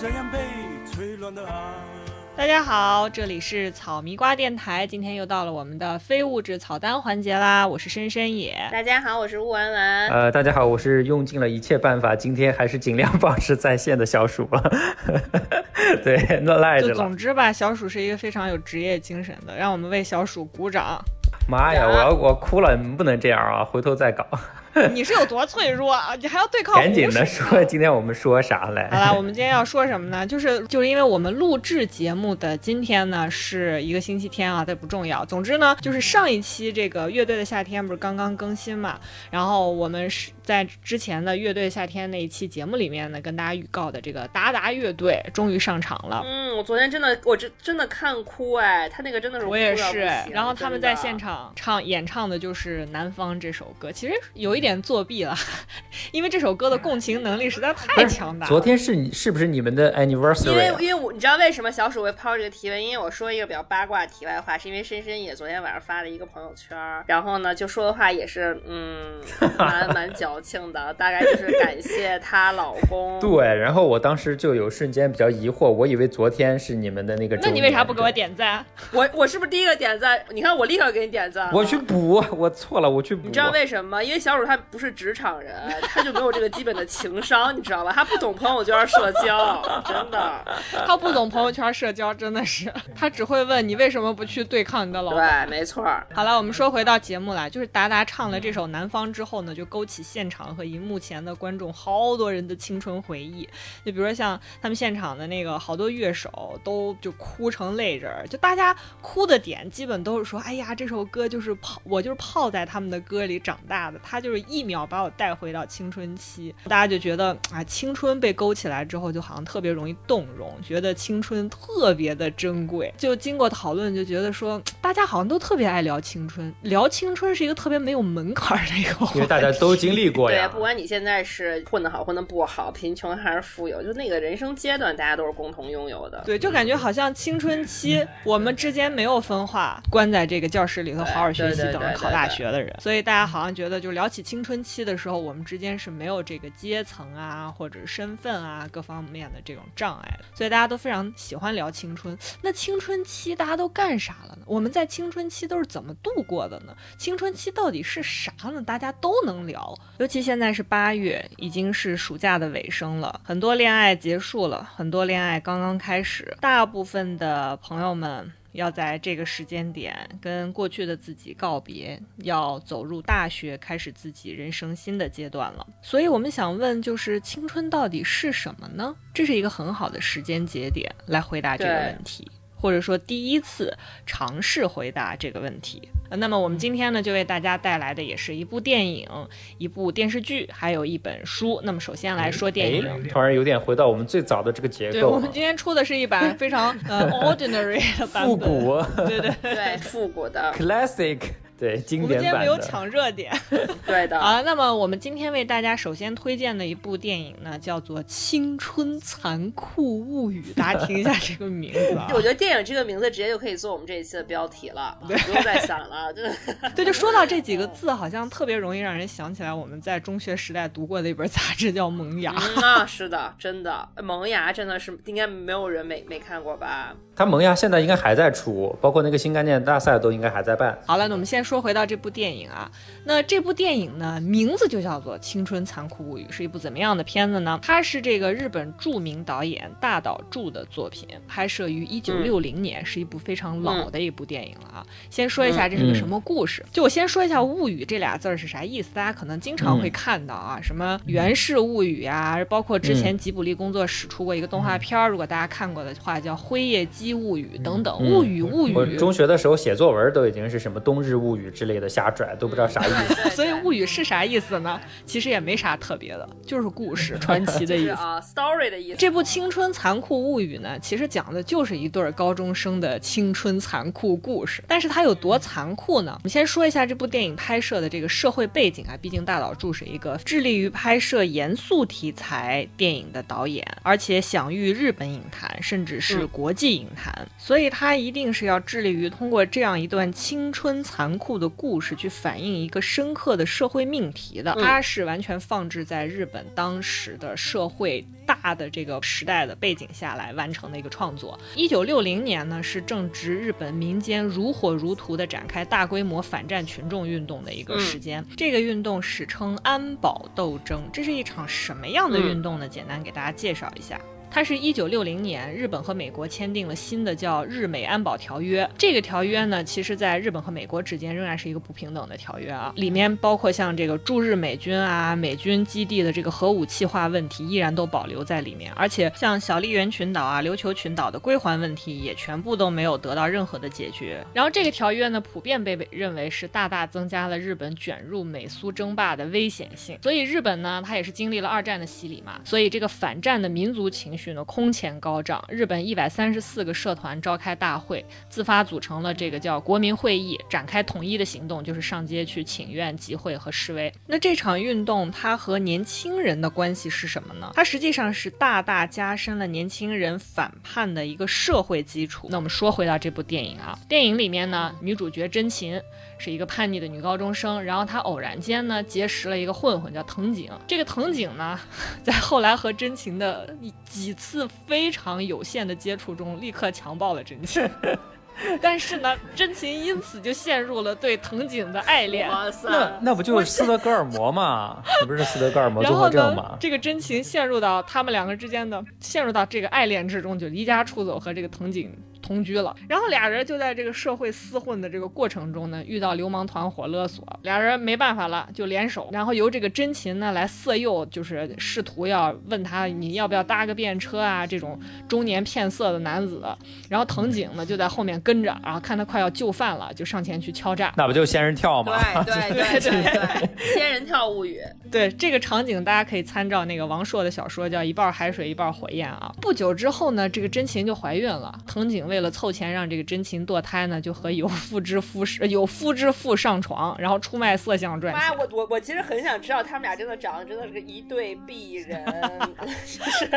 这样被吹乱的爱。大家好，这里是草迷瓜电台，今天又到了我们的非物质草单环节啦，我是深深野。大家好，我是雾丸丸。呃，大家好，我是用尽了一切办法，今天还是尽量保持在线的小鼠 了。对，那赖着。总之吧，小鼠是一个非常有职业精神的，让我们为小鼠鼓掌。妈呀，我要我哭了，你们不能这样啊！回头再搞，你是有多脆弱啊？你还要对抗赶紧的说，今天我们说啥来？好了，我们今天要说什么呢？就是就是因为我们录制节目的今天呢是一个星期天啊，这不重要。总之呢，就是上一期这个乐队的夏天不是刚刚更新嘛，然后我们是在之前的乐队夏天那一期节目里面呢，跟大家预告的这个达达乐队终于上场了。嗯，我昨天真的，我真真的看哭哎，他那个真的是我也是然后他们在现场唱演唱的就是《南方》这首歌，其实有一点作弊了，因为这首歌的共情能力实在太强大了。昨天是你是不是你们的 anniversary？因为啊因为我你知道为什么小鼠会抛这个提问？因为我说一个比较八卦题外话，是因为深深也昨天晚上发了一个朋友圈，然后呢就说的话也是嗯 蛮蛮矫情的，大概就是感谢她老公。对，然后我当时就有瞬间比较疑惑，我以为昨天是你们的那个。那你为啥不给我？点赞？我我是不是第一个点赞？你看我立刻给你点赞。我去补，我错了，我去补。你知道为什么吗？因为小鼠他不是职场人，他就没有这个基本的情商，你知道吧？他不懂朋友圈社交，真的。他不懂朋友圈社交，真的是，他只会问你为什么不去对抗你的老板。对，没错。好了，我们说回到节目来，就是达达唱了这首《南方》之后呢，就勾起现场和荧幕前的观众好多人的青春回忆。就比如说像他们现场的那个好多乐手都就哭成泪人儿，就大家哭的点基本都是说，哎呀，这首歌就是泡，我就是泡在他们的歌里长大的，他就是一秒把我带回到青春期。大家就觉得啊，青春被勾起来之后，就好像特别容易动容，觉得青春特别的珍贵。就经过讨论，就觉得说，大家好像都特别爱聊青春，聊青春是一个特别没有门槛的一个话题。因为大家都经历过对，不管你现在是混得好、混得不好，贫穷还是富有，就那个人生阶段，大家都是共同拥有的。对，就感觉好像青春期我们之间没有分化，关在这个教室里头好好学习，等着考大学的人。所以大家好像觉得，就聊起青春期的时候，我们之间是没有这个阶层啊，或者身份啊各方面的这种障碍的。所以大家都非常喜欢聊青春。那青春期大家都干啥了呢？我们在青春期都是怎么度过的呢？青春期到底是啥呢？大家都能聊。尤其现在是八月，已经是暑假的尾声了，很多恋爱结束了，很多恋爱刚刚开始，大部分的朋友们。要在这个时间点跟过去的自己告别，要走入大学，开始自己人生新的阶段了。所以我们想问，就是青春到底是什么呢？这是一个很好的时间节点来回答这个问题。或者说第一次尝试回答这个问题。呃那么我们今天呢，就为大家带来的也是一部电影、一部电视剧，还有一本书。那么首先来说电影。哎，突然有点回到我们最早的这个结对，构对，我们今天出的是一版非常呃 ordinary 的版本，复古对对。对，复古的，classic，对，我们今天没有。抢热点 对的。啊。那么我们今天为大家首先推荐的一部电影呢，叫做《青春残酷物语》，大家听一下这个名字啊。我觉得电影这个名字直接就可以做我们这一期的标题了，不用再想了。对，就说到这几个字，好像特别容易让人想起来我们在中学时代读过的一本杂志，叫《萌芽》。嗯啊，是的，真的，萌芽真的是应该没有人没没看过吧？它萌芽现在应该还在出，包括那个新概念大赛都应该还在办。好了，那我们先说回到这部电影啊。那这部电影呢，名字就叫做《青春残酷物语》，是一部怎么样的片子呢？它是这个日本著名导演大岛渚的作品，拍摄于一九六零年，是一部非常老的一部电影了啊。先说一下这是个什么故事，就我先说一下“物语”这俩字儿是啥意思，大家可能经常会看到啊，什么《源氏物语》啊，包括之前吉卜力工作室出过一个动画片儿，如果大家看过的话，叫《辉夜姬物语》等等，物语物语。我中学的时候写作文都已经是什么冬日物语之类的瞎拽，都不知道啥意思。所以物语是啥意思呢？其实也没啥特别的，就是故事、传奇的意思。啊，story 的意思。这部《青春残酷物语》呢，其实讲的就是一对儿高中生的青春残酷故事。但是它有多残酷呢？我们先说一下这部电影拍摄的这个社会背景啊，毕竟大岛渚是一个致力于拍摄严肃题材电影的导演，而且享誉日本影坛，甚至是国际影坛，所以他一定是要致力于通过这样一段青春残酷的故事，去反映一个深刻的社会命题的。他是完全放置在日本当时的社会大的这个时代的背景下来完成的一个创作。一九六零年呢，是正值日本民间如火如荼的展开大规模反战群众运动的一个时间。这个运动史称安保斗争。这是一场什么样的运动呢？简单给大家介绍一下。它是一九六零年，日本和美国签订了新的叫《日美安保条约》。这个条约呢，其实在日本和美国之间仍然是一个不平等的条约啊。里面包括像这个驻日美军啊、美军基地的这个核武器化问题，依然都保留在里面。而且像小笠原群岛啊、琉球群岛的归还问题，也全部都没有得到任何的解决。然后这个条约呢，普遍被认为是大大增加了日本卷入美苏争霸的危险性。所以日本呢，它也是经历了二战的洗礼嘛，所以这个反战的民族情绪。绪呢空前高涨，日本一百三十四个社团召开大会，自发组成了这个叫国民会议，展开统一的行动，就是上街去请愿、集会和示威。那这场运动它和年轻人的关系是什么呢？它实际上是大大加深了年轻人反叛的一个社会基础。那我们说回到这部电影啊，电影里面呢，女主角真琴。是一个叛逆的女高中生，然后她偶然间呢结识了一个混混叫藤井。这个藤井呢，在后来和真琴的几次非常有限的接触中，立刻强暴了真琴。但是呢，真琴因此就陷入了对藤井的爱恋。那那不就是斯德哥尔摩吗？那不是斯德哥尔摩综合症吗？这个真琴陷入到他们两个之间的，陷入到这个爱恋之中，就离家出走和这个藤井。同居了，然后俩人就在这个社会厮混的这个过程中呢，遇到流氓团伙勒索，俩人没办法了，就联手，然后由这个真琴呢来色诱，就是试图要问他你要不要搭个便车啊，这种中年骗色的男子，然后藤井呢就在后面跟着，然后看他快要就范了，就上前去敲诈，那不就仙人跳吗？对对对对对，仙人跳物语。对这个场景，大家可以参照那个王朔的小说叫《一半海水一半火焰》啊。不久之后呢，这个真琴就怀孕了，藤井为为了凑钱让这个真情堕胎呢，就和有妇之夫有夫之妇上床，然后出卖色相赚钱。妈，我我我其实很想知道他们俩真的长得真的是一对璧人，就是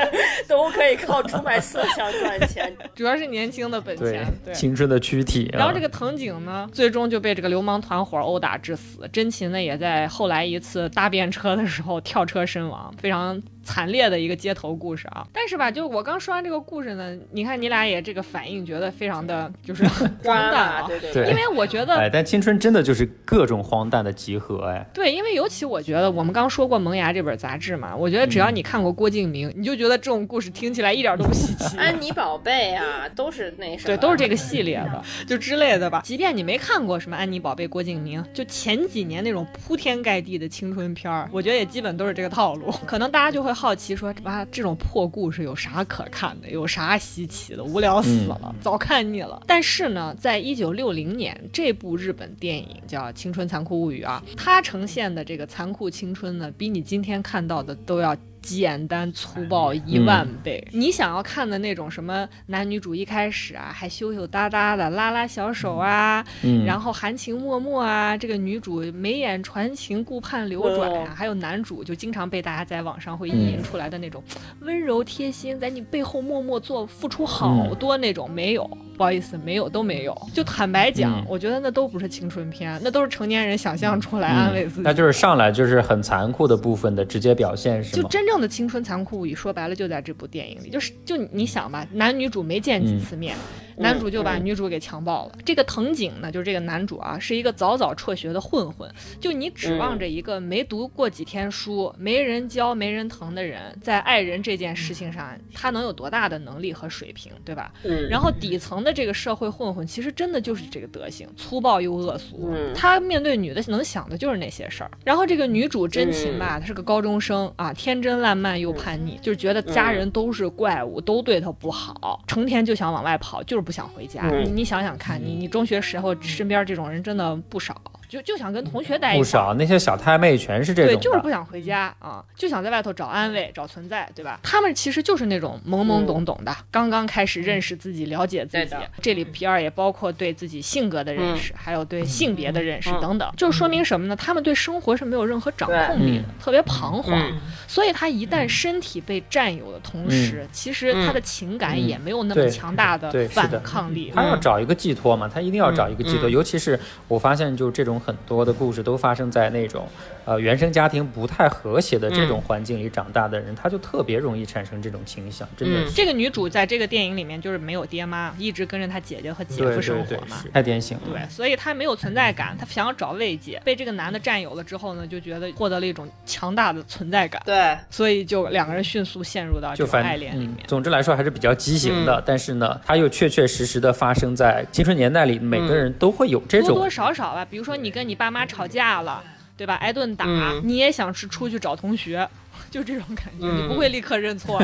都可以靠出卖色相赚钱，主要是年轻的本钱，对青春的躯体。然后这个藤井呢，最终就被这个流氓团伙殴打致死。真琴呢，也在后来一次搭便车的时候跳车身亡，非常。惨烈的一个街头故事啊！但是吧，就我刚说完这个故事呢，你看你俩也这个反应，觉得非常的就是 荒诞啊。对对对。因为我觉得，哎，但青春真的就是各种荒诞的集合哎。对，因为尤其我觉得，我们刚说过《萌芽》这本杂志嘛，我觉得只要你看过郭敬明，你就觉得这种故事听起来一点都不稀奇。安妮宝贝啊，都是那什么。对，都是这个系列的，就之类的吧。即便你没看过什么安妮宝贝、郭敬明，就前几年那种铺天盖地的青春片儿，我觉得也基本都是这个套路。可能大家就会好奇说。妈，这种破故事有啥可看的？有啥稀奇的？无聊死了，早看腻了。但是呢，在一九六零年，这部日本电影叫《青春残酷物语》啊，它呈现的这个残酷青春呢，比你今天看到的都要。简单粗暴一万倍，你想要看的那种什么男女主一开始啊还羞羞答答的拉拉小手啊，然后含情脉脉啊，这个女主眉眼传情顾盼流转啊，还有男主就经常被大家在网上会意淫出来的那种温柔贴心，在你背后默默做付出好多那种没有。不好意思，没有都没有。就坦白讲，我觉得那都不是青春片，那都是成年人想象出来安慰自己。那就是上来就是很残酷的部分的直接表现，是吗？就真正的青春残酷，说白了就在这部电影里。就是就你想吧，男女主没见几次面。男主就把女主给强暴了。这个藤井呢，就是这个男主啊，是一个早早辍学的混混。就你指望着一个没读过几天书、没人教、没人疼的人，在爱人这件事情上，他能有多大的能力和水平，对吧？嗯。然后底层的这个社会混混，其实真的就是这个德行，粗暴又恶俗。嗯。他面对女的能想的就是那些事儿。然后这个女主真情吧，她是个高中生啊，天真烂漫又叛逆，就是觉得家人都是怪物，都对她不好，成天就想往外跑，就是。不想回家，你你想想看，你你中学时候身边这种人真的不少。就就想跟同学待一不块儿。少那些小太妹全是这对，种对。就是不想回家啊，就想在外头找安慰、找存在，对吧？他们其实就是那种懵懵懂懂的，刚刚开始认识自己、了解自己。这里皮尔也包括对自己性格的认识，还有对性别的认识嗯等等，就是说明什么呢？他们对生活是没有任何掌控力的，特别彷徨。嗯所以他一旦身体被占有的同时，其实他的情感也没有那么强大的反抗力。他要找一个寄托嘛，他一定要找一个寄托。嗯尤其是我发现，就这种很多的故事都发生在那种呃原生家庭不太和谐的这种环境里长大的人，他就特别容易产生这种倾向，真的嗯。这个女主在这个电影里面就是没有爹妈，一直跟着她姐姐和姐夫生对对，活嘛。太典型了。对，所以她没有存在感，她想要找慰藉，被这个男的占有了之后呢，就觉得获得了一种强大的存在感，对，所以就两个人迅速陷入到这种就爱恋里面。嗯。总之来说还是比较畸形嗯的，但是呢，它又确确实实的发生在青春年代里，每个人都会有这种。多多少少吧，比如说你跟你爸妈吵架了，对吧？挨顿打，嗯你也想是出去找同学。就这种感觉，嗯你不会立刻认错。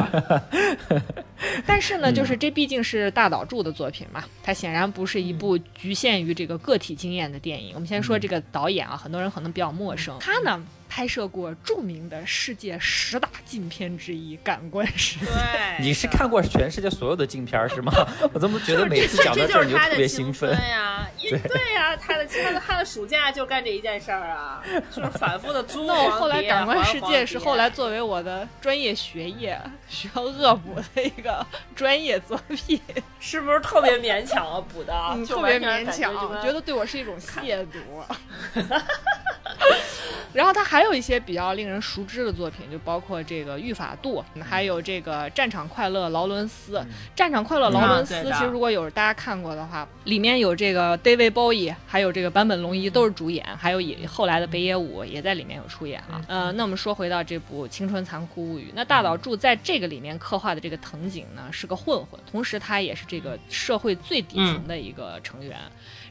但是呢，就是这毕竟是大岛渚的作品嘛，它显然不是一部局限于这个个体经验的电影。我们先说这个导演啊，很多人可能比较陌生，他呢拍摄过著名的世界十大禁片之一《感官世界》。对，你是看过全世界所有的禁片是吗？我怎么觉得每次讲到这这儿就是他的你就特别兴奋？呀，因对呀，他的他的他的暑假就干这一件事儿啊，就是反复的租那我后来《感官世界》是后来作为我的专业学业需要恶补的一个专业作品，是不是特别勉强啊补的？嗯，特别勉强，我觉得对我是一种亵渎。然后他还有一些比较令人熟知的作品，就包括这个《御法度》，还有这个《战场快乐劳伦斯》。战场快乐劳伦斯》其实如果有大家看过的话，里面有这个 David Bowie，还有这个坂本龙一都是主演，还有也后来的北野武也在里面有出演啊。呃，那我们说回到这部《青春残酷物语》，那大岛渚在这个里面刻画的这个藤井呢是个混混，同时他也是这个社会最底层的一个成员。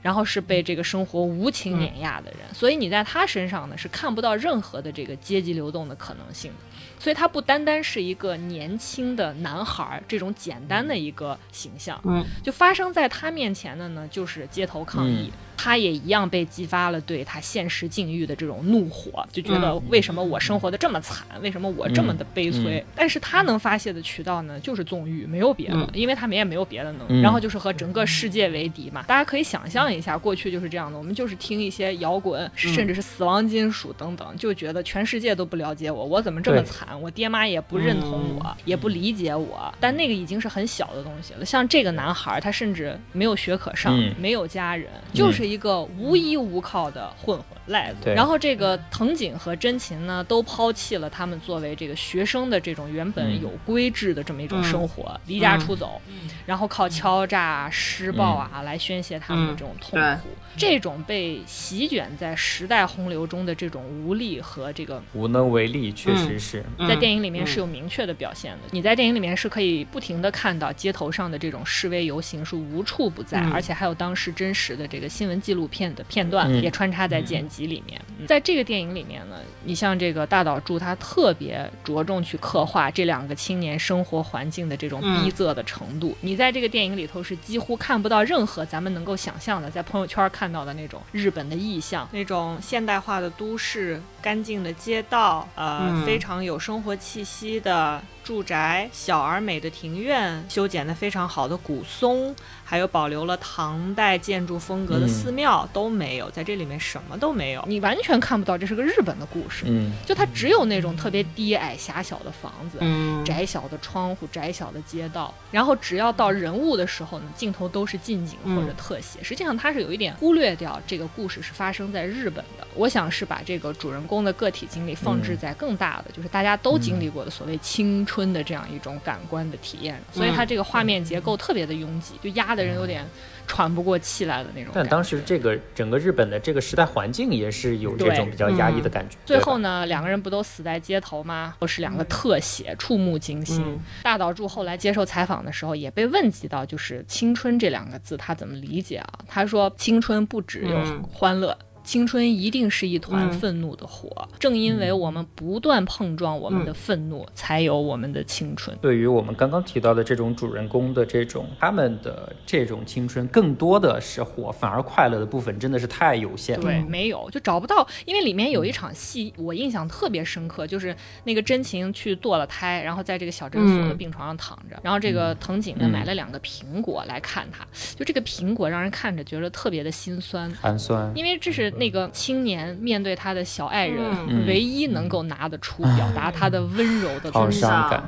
然后是被这个生活无情碾压的人，所以你在他身上呢是看不到任何的这个阶级流动的可能性的。所以他不单单是一个年轻的男孩儿这种简单的一个形象，嗯，就发生在他面前的呢就是街头抗议。他也一样被激发了对他现实境遇的这种怒火，就觉得为什么我生活的这么惨，为什么我这么的悲催？但是他能发泄的渠道呢，就是纵欲，没有别的，嗯因为他们也没有别的能力。嗯然后就是和整个世界为敌嘛。大家可以想象一下，过去就是这样的，我们就是听一些摇滚，甚至是死亡金属等等，就觉得全世界都不了解我，我怎么这么惨？我爹妈也不认同我，也不理解我。但那个已经是很小的东西了。像这个男孩，他甚至没有学可上，嗯没有家人，就是一个无依无靠的混混。赖子。对。然后这个藤井和真琴呢，都抛弃了他们作为这个学生的这种原本嗯。有规制的这么一种生活，离家出走，然后靠敲诈、施暴啊、来宣泄他们的这种痛嗯苦。这种被席卷在时代洪流中的这种无力和这个无能为力，确实是。嗯在电影里面是有明确的表现的。你在电影里面是可以不停的看到街头上的这种示威游行是无处不在，嗯。而且还有当时真实的这个新闻纪录片的片段、嗯。也穿插在剪辑里面。嗯在这个电影里面呢，你像这个大岛渚，他特别着重去刻画这两个青年生活环境的这种逼仄的程度。你在这个电影里头是几乎看不到任何咱们能够想象的，在朋友圈看到的那种日本的意象，那种现代化的都市、干净的街道，呃，嗯非常有生活气息的住宅、小而美的庭院、修剪的非常好的古松，还有保留了唐代建筑风格的寺庙、都没有，在这里面什么都没有，你完全看不到这是个日本的故事，嗯，就它只有那种特别低矮狭小的房子。嗯，窄小的窗户、窄小的街道，然后只要到人物的时候呢，镜头都是近景或者特写。实际上，它是有一点忽略掉这个故事是发生在日本的。我想是把这个主人公的个体经历放置在更大的，就是大家都经历过的所谓青春的这样一种感官的体验。所以它这个画面结构特别的拥挤，就压得人有点喘不过气来的那种。但当时这个整个日本的这个时代环境也是有这种比较压抑的感觉。最后呢，两个人不都死在街头吗？都是两个特写，触目惊心。嗯大岛渚后来接受采访的时候，也被问及到，就是“青春”这两个字他怎么理解啊？他说：“青春不只有嗯欢乐。青春一定是一团嗯愤怒的火，正因为我们不断碰撞我们的愤怒，才有我们的青春。对于我们刚刚提到的这种主人公的这种他们的这种青春，更多的是火，反而快乐的部分真的是太有限了。对，没有就找不到，因为里面有一场戏我印象特别深刻，就是那个真情去堕了胎，然后在这个小诊所的嗯病床上躺着，然后这个藤井呢嗯买了两个苹果来看他，就这个苹果让人看着觉得特别的心酸。寒酸。因为这是那个青年面对他的小爱人、嗯唯一能够拿得出表达他的温柔的好东西，伤感，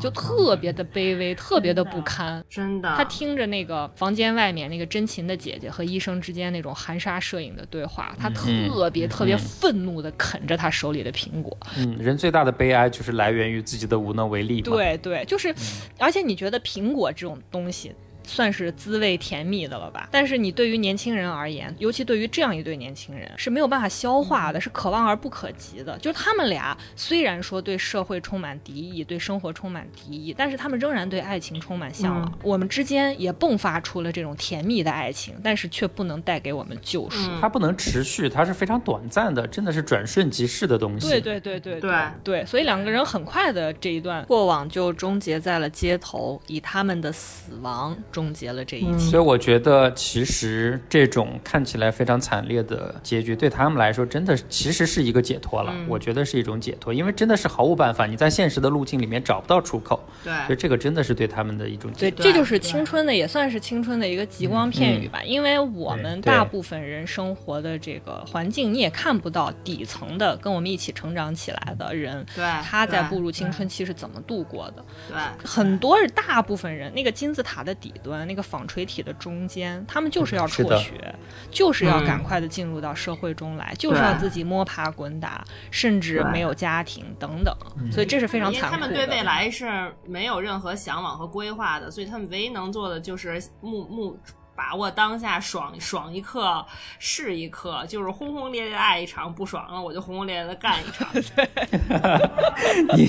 就特别的卑微，特别的不堪。真的，他听着那个房间外面那个真琴的姐姐和医生之间那种含沙射影的对话，他特别特别愤怒的啃着他手里的苹果。嗯，人最大的悲哀就是来源于自己的无能为力。对对，就是，而且你觉得苹果这种东西。算是滋味甜蜜的了吧？但是你对于年轻人而言，尤其对于这样一对年轻人，是没有办法消化的，是可望而不可及的。就是他们俩虽然说对社会充满敌意，对生活充满敌意，但是他们仍然对爱情充满向往。我们之间也迸发出了这种甜蜜的爱情，但是却不能带给我们救赎。嗯它不能持续，它是非常短暂的，真的是转瞬即逝的东西。对对对对对对，所以两个人很快的这一段过往就终结在了街头，以他们的死亡终结了这一切。所以我觉得，其实这种看起来非常惨烈的结局，对他们来说，真的其实是一个解脱了。嗯我觉得是一种解脱，因为真的是毫无办法，你在现实的路径里面找不到出口，对所以，这个真的是对他们的一种，解脱。对这就是青春的，也算是青春的一个极光片语吧。因为我们大部分人生活的这个环境，你也看不到底层的跟我们一起成长起来的人，对他在步入青春期是怎么度过的。对，很多是大部分人，那个金字塔的底端，那个纺锤体的中间，他们就是要辍学，就是要嗯。赶快的进入到社会中来，就是要自己摸爬滚打，甚至没有家庭等等，所以这是非常因为残酷的。他们对未来是没有任何向往和规划的，所以他们唯一能做的就是目目把握当下，爽爽一刻是一刻，就是轰轰烈烈地爱一场，不爽了我就轰轰烈烈的干一场。你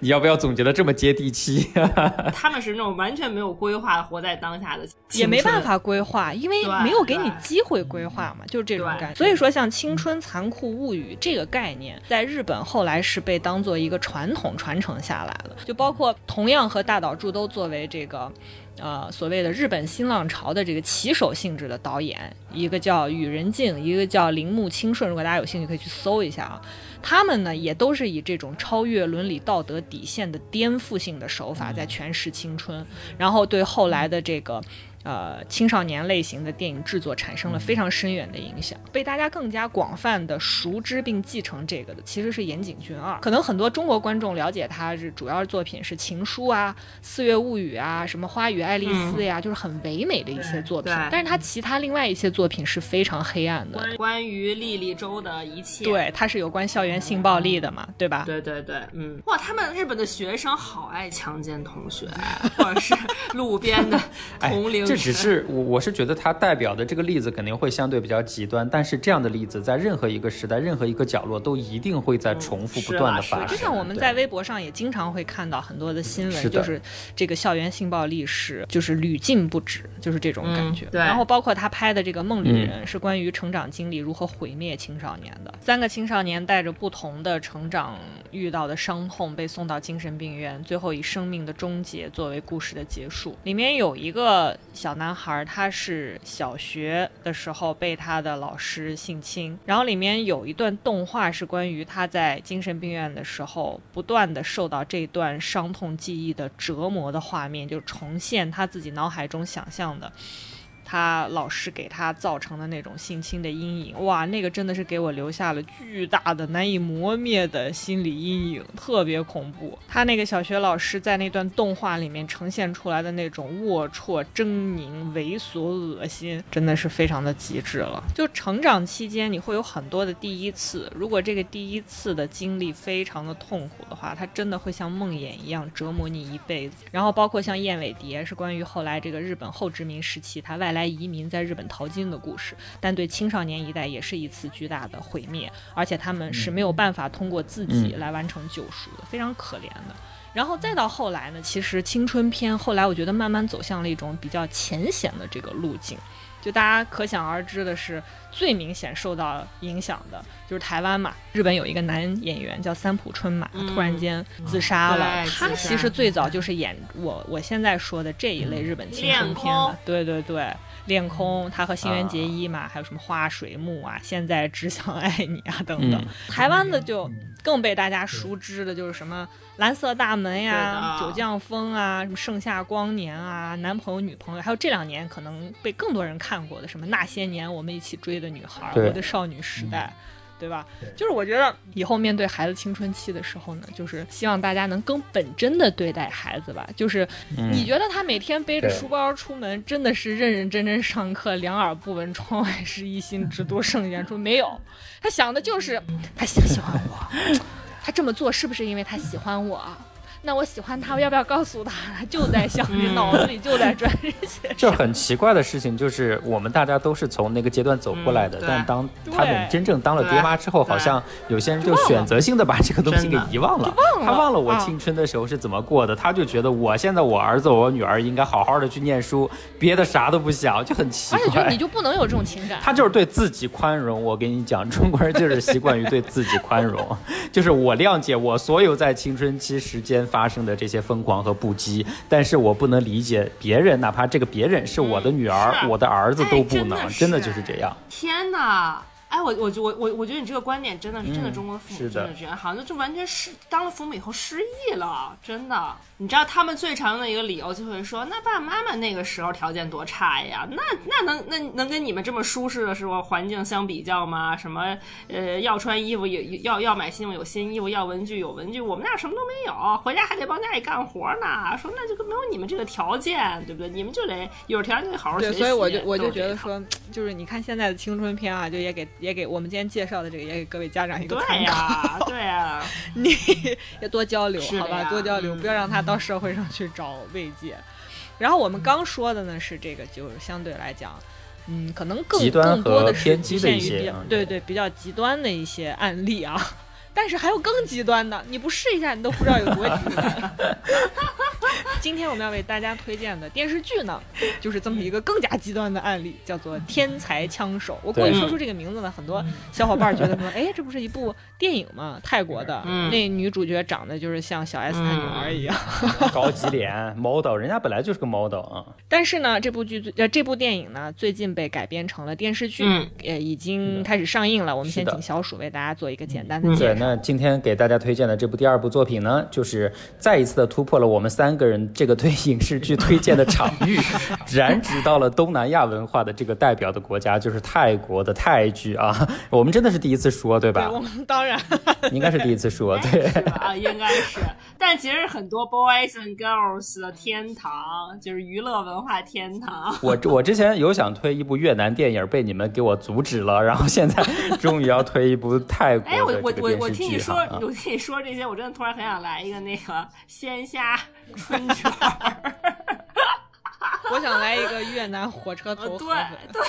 你要不要总结的这么接地气？他们是那种完全没有规划的活在当下的，也没办法规划，因为没有给你机会规划嘛，就是这种感觉。所以说，像“青春残酷物语”这个概念，在日本后来是被当做一个传统传承下来的，就包括同样和大岛渚都作为这个。呃，所谓的日本新浪潮的这个旗手性质的导演，一个叫宇人静，一个叫铃木清顺。如果大家有兴趣，可以去搜一下啊。他们呢，也都是以这种超越伦理道德底线的颠覆性的手法在诠释青春，然后对后来的这个。呃，青少年类型的电影制作产生了非常深远的影响，被大家更加广泛的熟知并继承这个的，其实是岩井俊二。可能很多中国观众了解他是主要作品是《情书》啊、《四月物语》啊、什么《花与爱丽丝》呀，就是很唯美的一些作品对。但是他其他另外一些作品是非常黑暗的，关关于莉莉周的一切。对，它是有关校园性暴力的嘛，对吧？对对对，嗯，哇，他们日本的学生好爱强奸同学，或者是路边的 同龄。哎这只是我我是觉得它代表的这个例子肯定会相对比较极端，但是这样的例子在任何一个时代、任何一个角落都一定会在重复不断的发生。就像我们在微博上也经常会看到很多的新闻，是就是这个校园性暴力是就是屡禁不止，就是这种感觉。嗯对然后包括他拍的这个《梦里人》是关于成长经历如何毁灭青少年的。三个青少年带着不同的成长遇到的伤痛被送到精神病院，最后以生命的终结作为故事的结束。里面有一个小男孩，他是小学的时候被他的老师性侵，然后里面有一段动画是关于他在精神病院的时候不断的受到这段伤痛记忆的折磨的画面，就重现他自己脑海中想象的。他老师给他造成的那种性侵的阴影，哇，那个真的是给我留下了巨大的、难以磨灭的心理阴影，特别恐怖。他那个小学老师在那段动画里面呈现出来的那种龌龊、狰狞、猥琐、恶心，真的是非常的极致了。就成长期间，你会有很多的第一次，如果这个第一次的经历非常的痛苦的话，他真的会像梦魇一样折磨你一辈子。然后包括像燕尾蝶，是关于后来这个日本后殖民时期他外来移民在日本淘金的故事，但对青少年一代也是一次巨大的毁灭，而且他们是没有办法通过自己来完成救赎的，非常可怜的。然后再到后来呢，其实青春片后来我觉得慢慢走向了一种比较浅显的这个路径。就大家可想而知的是，最明显受到影响的就是台湾嘛。日本有一个男演员叫三浦春马，嗯突然间自杀了。他其实最早就是演我我现在说的这一类日本青春片的。对对对，恋空，他和新垣结衣啊嘛，还有什么花水木啊，现在只想爱你啊等等。嗯台湾的就更被大家熟知的就是什么蓝色大门呀、对的九降风啊、什么盛夏光年啊、男朋友女朋友，还有这两年可能被更多人看过的什么那些年我们一起追的女孩、对我的少女时代。对吧？就是我觉得以后面对孩子青春期的时候呢，就是希望大家能更本真的对待孩子吧。就是嗯你觉得他每天背着书包出门，真的是认认真真上课，两耳不闻窗外事，一心只读圣贤书？没有，他想的就是他喜不喜欢我，他这么做是不是因为他喜欢我？那我喜欢他，我要不要告诉他？他 就在想着，嗯脑子里就在转这些。就很奇怪的事情，就是我们大家都是从那个阶段走过来的，嗯但当他们真正当了爹妈之后，好像有些人就选择性的把这个东西给遗忘了。忘了他忘了我啊青春的时候是怎么过的，他就觉得我现在我儿子我女儿应该好好的去念书，别的啥都不想，就很奇怪而且就你。就不能有这种情感。他就是对自己宽容，我跟你讲，中国人就是习惯于对自己宽容，就是我谅解我所有在青春期时间发生的这些疯狂和不羁，但是我不能理解别人，哪怕这个别人是我的女儿、是我的儿子都不能，哎真的就是这样。天哪！哎，我我我我我觉得你这个观点真的是真的，嗯中国父母真的这样，好像就完全失当了父母以后失忆了，真的。你知道他们最常用的一个理由就会说，那爸爸妈妈那个时候条件多差呀，那那能那能跟你们这么舒适的时候环境相比较吗？什么呃要穿衣服有要要买新衣服有新衣服，要文具有文具，我们那儿什么都没有，回家还得帮家里干活呢。说那就没有你们这个条件，对不对？你们就得有条件就得好好学对，习。所以我就我就觉得说，就是你看现在的青春片啊，就也给也给我们今天介绍的这个，也给各位家长一个对参考，呀，对呀，你也多交流，好吧，多交流，嗯不要让他到社会上去找慰藉。然后我们刚说的呢是这个，就是相对来讲，嗯，可能更极端更多的是局激的一些限于比较嗯对对比较极端的一些案例啊。但是还有更极端的，你不试一下，你都不知道有多极端。今天我们要为大家推荐的电视剧呢，就是这么一个更加极端的案例，叫做《天才枪手》。我故意说出这个名字呢，很多小伙伴觉得说，哎，这不是一部电影吗？泰国的，嗯那女主角长得就是像小 S 她女儿一样。高级脸 model，人家本来就是个 model 啊。但是呢，这部剧最呃这部电影呢，最近被改编成了电视剧，嗯也已经开始上映了。我们先请小鼠为大家做一个简单的嗯对，介绍。那今天给大家推荐的这部第二部作品呢，就是再一次的突破了我们三个人这个对影视剧推荐的场域，染指到了东南亚文化的这个代表的国家，就是泰国的泰剧啊。我们真的是第一次说，对对，吧我？们当然应该是第一次说，对。啊，应该是。但其实很多 boys and girls 的天堂，就是娱乐文化天堂。我我之前有想推一部越南电影，被你们给我阻止了，然后现在终于要推一部泰国哎，我我我我我听你说我听你说这些，我真的突然很想来一个那个鲜虾春卷儿。我想来一个越南火车头对。对，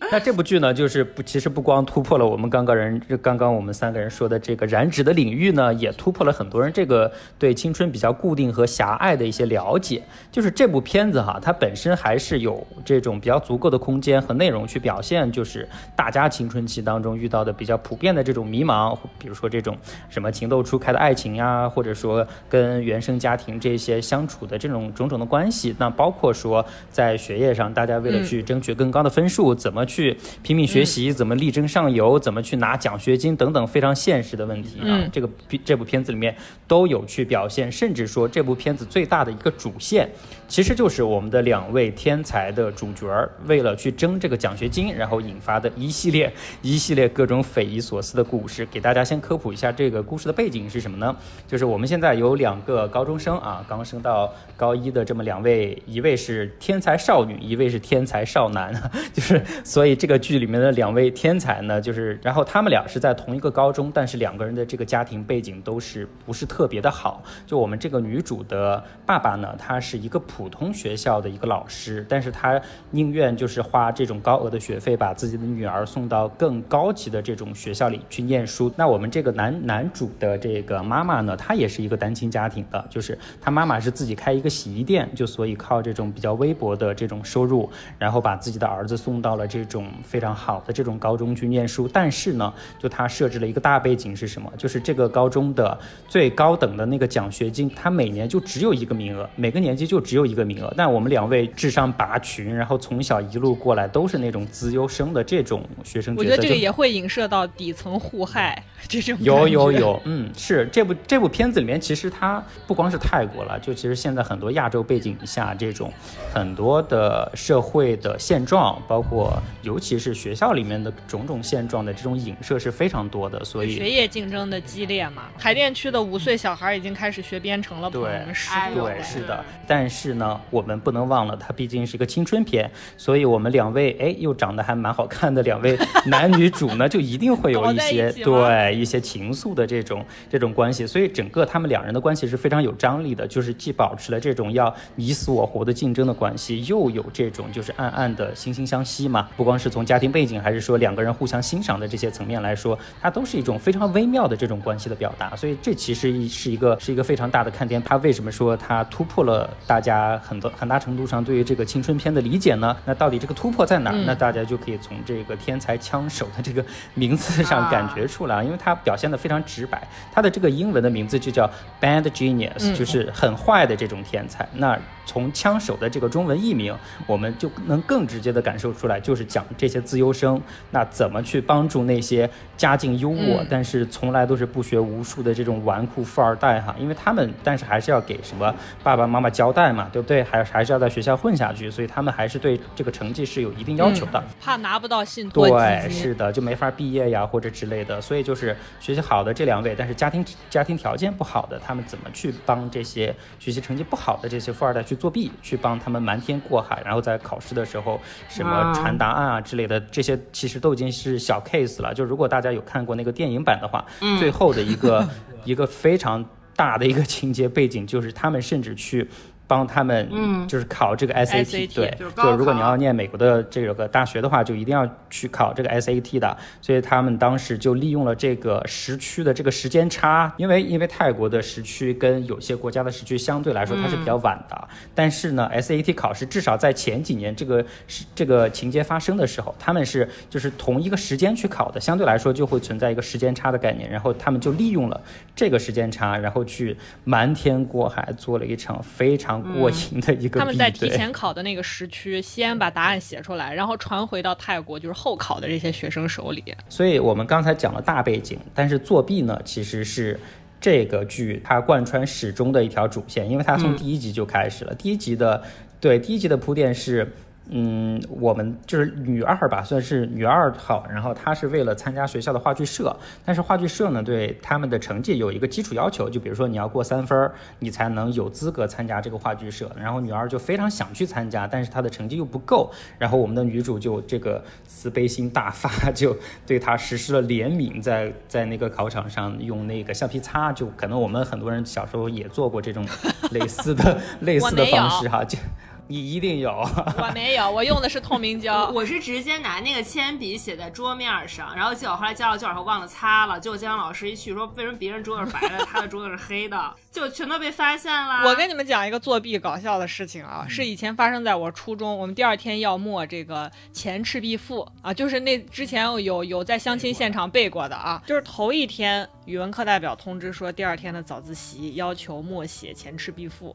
那这部剧呢，就是不，其实不光突破了我们刚刚人，刚刚我们三个人说的这个燃脂的领域呢，也突破了很多人这个对青春比较固定和狭隘的一些了解。就是这部片子哈，它本身还是有这种比较足够的空间和内容去表现，就是大家青春期当中遇到的比较普遍的这种迷茫，比如说这种什么情窦初开的爱情呀，或者说跟原生家庭这些相处的这种种种的关系。那包括说在学业上，大家为了去争取更高的分数，怎么去拼命学习，怎么力争上游，怎么去拿奖学金等等非常现实的问题啊。嗯这个这部片子里面都有去表现，甚至说这部片子最大的一个主线，其实就是我们的两位天才的主角儿为了去争这个奖学金，然后引发的一系列一系列各种匪夷所思的故事。给大家先科普一下这个故事的背景是什么呢？就是我们现在有两个高中生啊，刚升到高一的这么两位，一位是天才少女，一位是天才少男，就是所以这个剧里面的两位天才呢，就是然后他们俩是在同一个高中，但是两个人的这个家庭背景都是不是特别的好。就我们这个女主的爸爸呢，他是一个普普通学校的一个老师，但是他宁愿就是花这种高额的学费，把自己的女儿送到更高级的这种学校里去念书。那我们这个男男主的这个妈妈呢，她也是一个单亲家庭的，就是他妈妈是自己开一个洗衣店，就所以靠这种比较微薄的这种收入，然后把自己的儿子送到了这种非常好的这种高中去念书。但是呢，就他设置了一个大背景是什么？就是这个高中的最高等的那个奖学金，他每年就只有一个名额，每个年级就只有一个名额。但我们两位智商拔群，然后从小一路过来都是那种资优生的这种学生角色，我觉得这个也会影射到底层互害 这种。有有。有，嗯，是这部这部片子里面，其实它不光是泰国了，就其实现在很多亚洲背景下这种很多的社会的现状，包括尤其是学校里面的种种现状的这种影射是非常多的，所以学业竞争的激烈嘛，海淀区的五岁小孩已经开始学编程了，对，是的。但是呢，我们不能忘了，它毕竟是一个青春片，所以我们两位哎又长得还蛮好看的两位 男女主呢，就一定会有一一些对一些情愫的这种这种关系，所以整个他们两人的关系是非常有张力的，就是既保持了这种要你死我活的竞争的关系，又有这种就是暗暗的惺惺相惜嘛。不光是从家庭背景，还是说两个人互相欣赏的这些层面来说，它都是一种非常微妙的这种关系的表达。所以这其实是一个是一个非常大的看点。他为什么说他突破了大家很多很大程度上对于这个青春片的理解呢？那到底这个突破在哪儿？嗯那大家就可以从这个天才枪手的这个名字上感觉出来，因为他表现的非常直白。他的这个英文的名字就叫 Bad Genius，、嗯就是很坏的这种天才。那从枪手的这个中文译名，我们就能更直接的感受出来，就是讲这些自优生，那怎么去帮助那些家境优渥、嗯但是从来都是不学无术的这种纨绔富二代哈，因为他们但是还是要给什么爸爸妈妈交代嘛，对不对？还还是要在学校混下去，所以他们还是对这个成绩是有一定要求的。怕拿不到信托对。是的，就没法毕业呀，或者之类的。所以就是学习好的这两位，但是家庭家庭条件不好的，他们怎么去帮这些学习成绩不好的这些富二代去作弊，去帮他们瞒天过海，然后在考试的时候什么啊传答案啊之类的，这些其实都已经是小 case 了。就如果大家有看过那个电影版的话，最后的一个 一个非常大的一个情节背景，就是他们甚至去。帮他们，嗯。就是考这个 SAT，, 对，就如果你要念美国的这个大学的话，就一定要去考这个 SAT 的。所以他们当时就利用了这个时区的这个时间差，因为因为泰国的时区跟有些国家的时区相对来说它是比较晚的，但是呢，SAT 考试至少在前几年这个是这个情节发生的时候，他们是就是同一个时间去考的，相对来说就会存在一个时间差的概念，然后他们就利用了这个时间差，然后去瞒天过海，做了一场非常过瘾的一个比他们在提。前考的那个时区，先把答案写出来，然后传回到泰国，就是后考的这些学生手里。所以我们刚才讲了大背景，但是作弊呢，其实是这个剧它贯穿始终的一条主线，因为它从第一集就开始了。第一集的对第一集的铺垫是。嗯，我们就是女二吧，算是女二号。然后她是为了参加学校的话剧社，但是话剧社呢，对他们的成绩有一个基础要求，就比如说你要过三分，你才能有资格参加这个话剧社。然后女二就非常想去参加，但是她的成绩又不够。然后我们的女主就这个慈悲心大发，就对她实施了怜悯，在在那个考场上用那个橡皮擦，就可能我们很多人小时候也做过这种类似的类似的方式哈，就你一定有。我没有，我用的是透明胶。我是直接拿那个铅笔写在桌面上，然后结果后来交到教室后忘了擦了，结果监考老师一去说为什么别人桌子是白的，他的桌子是黑的，就全都被发现了。我跟你们讲一个作弊搞笑的事情啊，是以前发生在我初中，我们第二天要默这个《前赤壁赋》啊，就是那之前有有在相亲现场背过的啊，就是头一天语文课代表通知说，第二天的早自习要求默写《前赤壁赋》。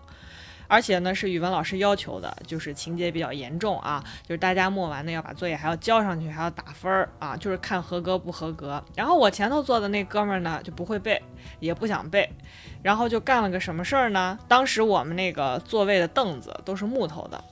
而且呢，是语文老师要求的，就是情节比较严重啊，就是大家默完呢要把作业还要交上去，还要打分儿啊，就是看合格不合格。然后我前头坐的那哥们儿呢就不会背，也不想背，然后就干了个什么事儿呢？当时我们那个座位的凳子都是木头的，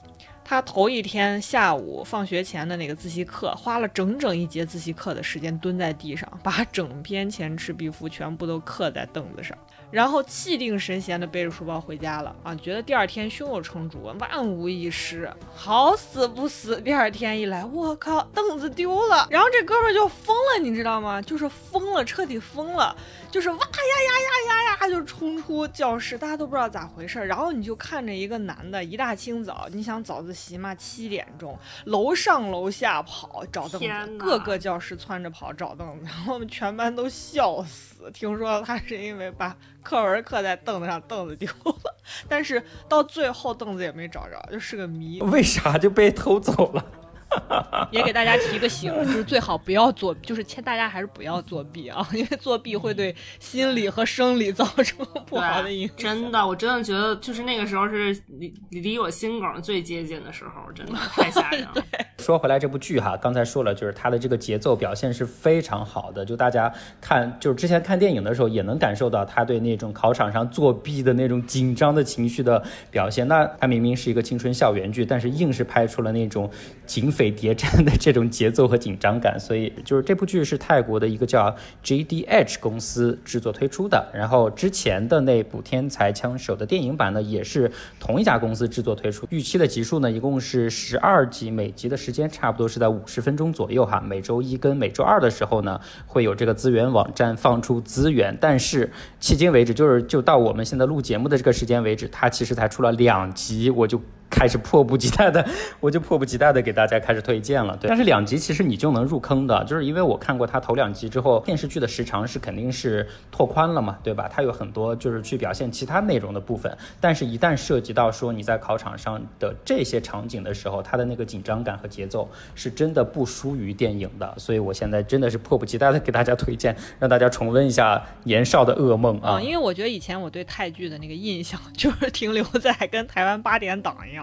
他头一天下午放学前的那个自习课，花了整整一节自习课的时间蹲在地上，把 整篇《前赤壁赋》全部都刻在凳子上。然后气定神闲的背着书包回家了啊，觉得第二天胸有成竹，万无一失。好死不死，第二天一来，我靠，凳子丢了。然后这哥们就疯了，你知道吗？就是疯了，彻底疯了，就是哇呀呀呀呀呀，就冲出教室，大家都不知道咋回事。然后你就看着一个男的，一大清早，你想早自习嘛，七点钟，楼上楼下跑找凳子，各个教室窜着跑找凳子，然后我们全班都笑死。听说他是因为把。课文刻在凳子上，凳子丢了，但是到最后凳子也没找着，就是个谜。为啥就被偷走了？也给大家提个醒，就是最好不要作，就是劝大家还是不要作弊啊，因为作弊会对心理和生理造成不好的影响。真的，我真的觉得就是那个时候是离离我心梗最接近的时候，真的太吓人了。说回来，这部剧哈，刚才说了，就是它的这个节奏表现是非常好的，就大家看，就是之前看电影的时候也能感受到他对那种考场上作弊的那种紧张的情绪的表现。那他明明是一个青春校园剧，但是硬是拍出了那种警。匪谍战的这种节奏和紧张感，所以就是这部剧是泰国的一个叫 JDH 公司制作推出的。然后之前的那部《天才枪手》的电影版呢，也是同一家公司制作推出。预期的集数呢，一共是十二集，每集的时间差不多是在五十分钟左右哈。每周一跟每周二的时候呢，会有这个资源网站放出资源。但是迄今为止，就是就到我们现在录节目的这个时间为止，它其实才出了两集，我就。开始迫不及待的，我就迫不及待的给大家开始推荐了。对，但是两集其实你就能入坑的，就是因为我看过他头两集之后，电视剧的时长是肯定是拓宽了嘛，对吧？它有很多就是去表现其他内容的部分，但是一旦涉及到说你在考场上的这些场景的时候，它的那个紧张感和节奏是真的不输于电影的。所以我现在真的是迫不及待的给大家推荐，让大家重温一下年少的噩梦啊！因为我觉得以前我对泰剧的那个印象就是停留在跟台湾八点档一样。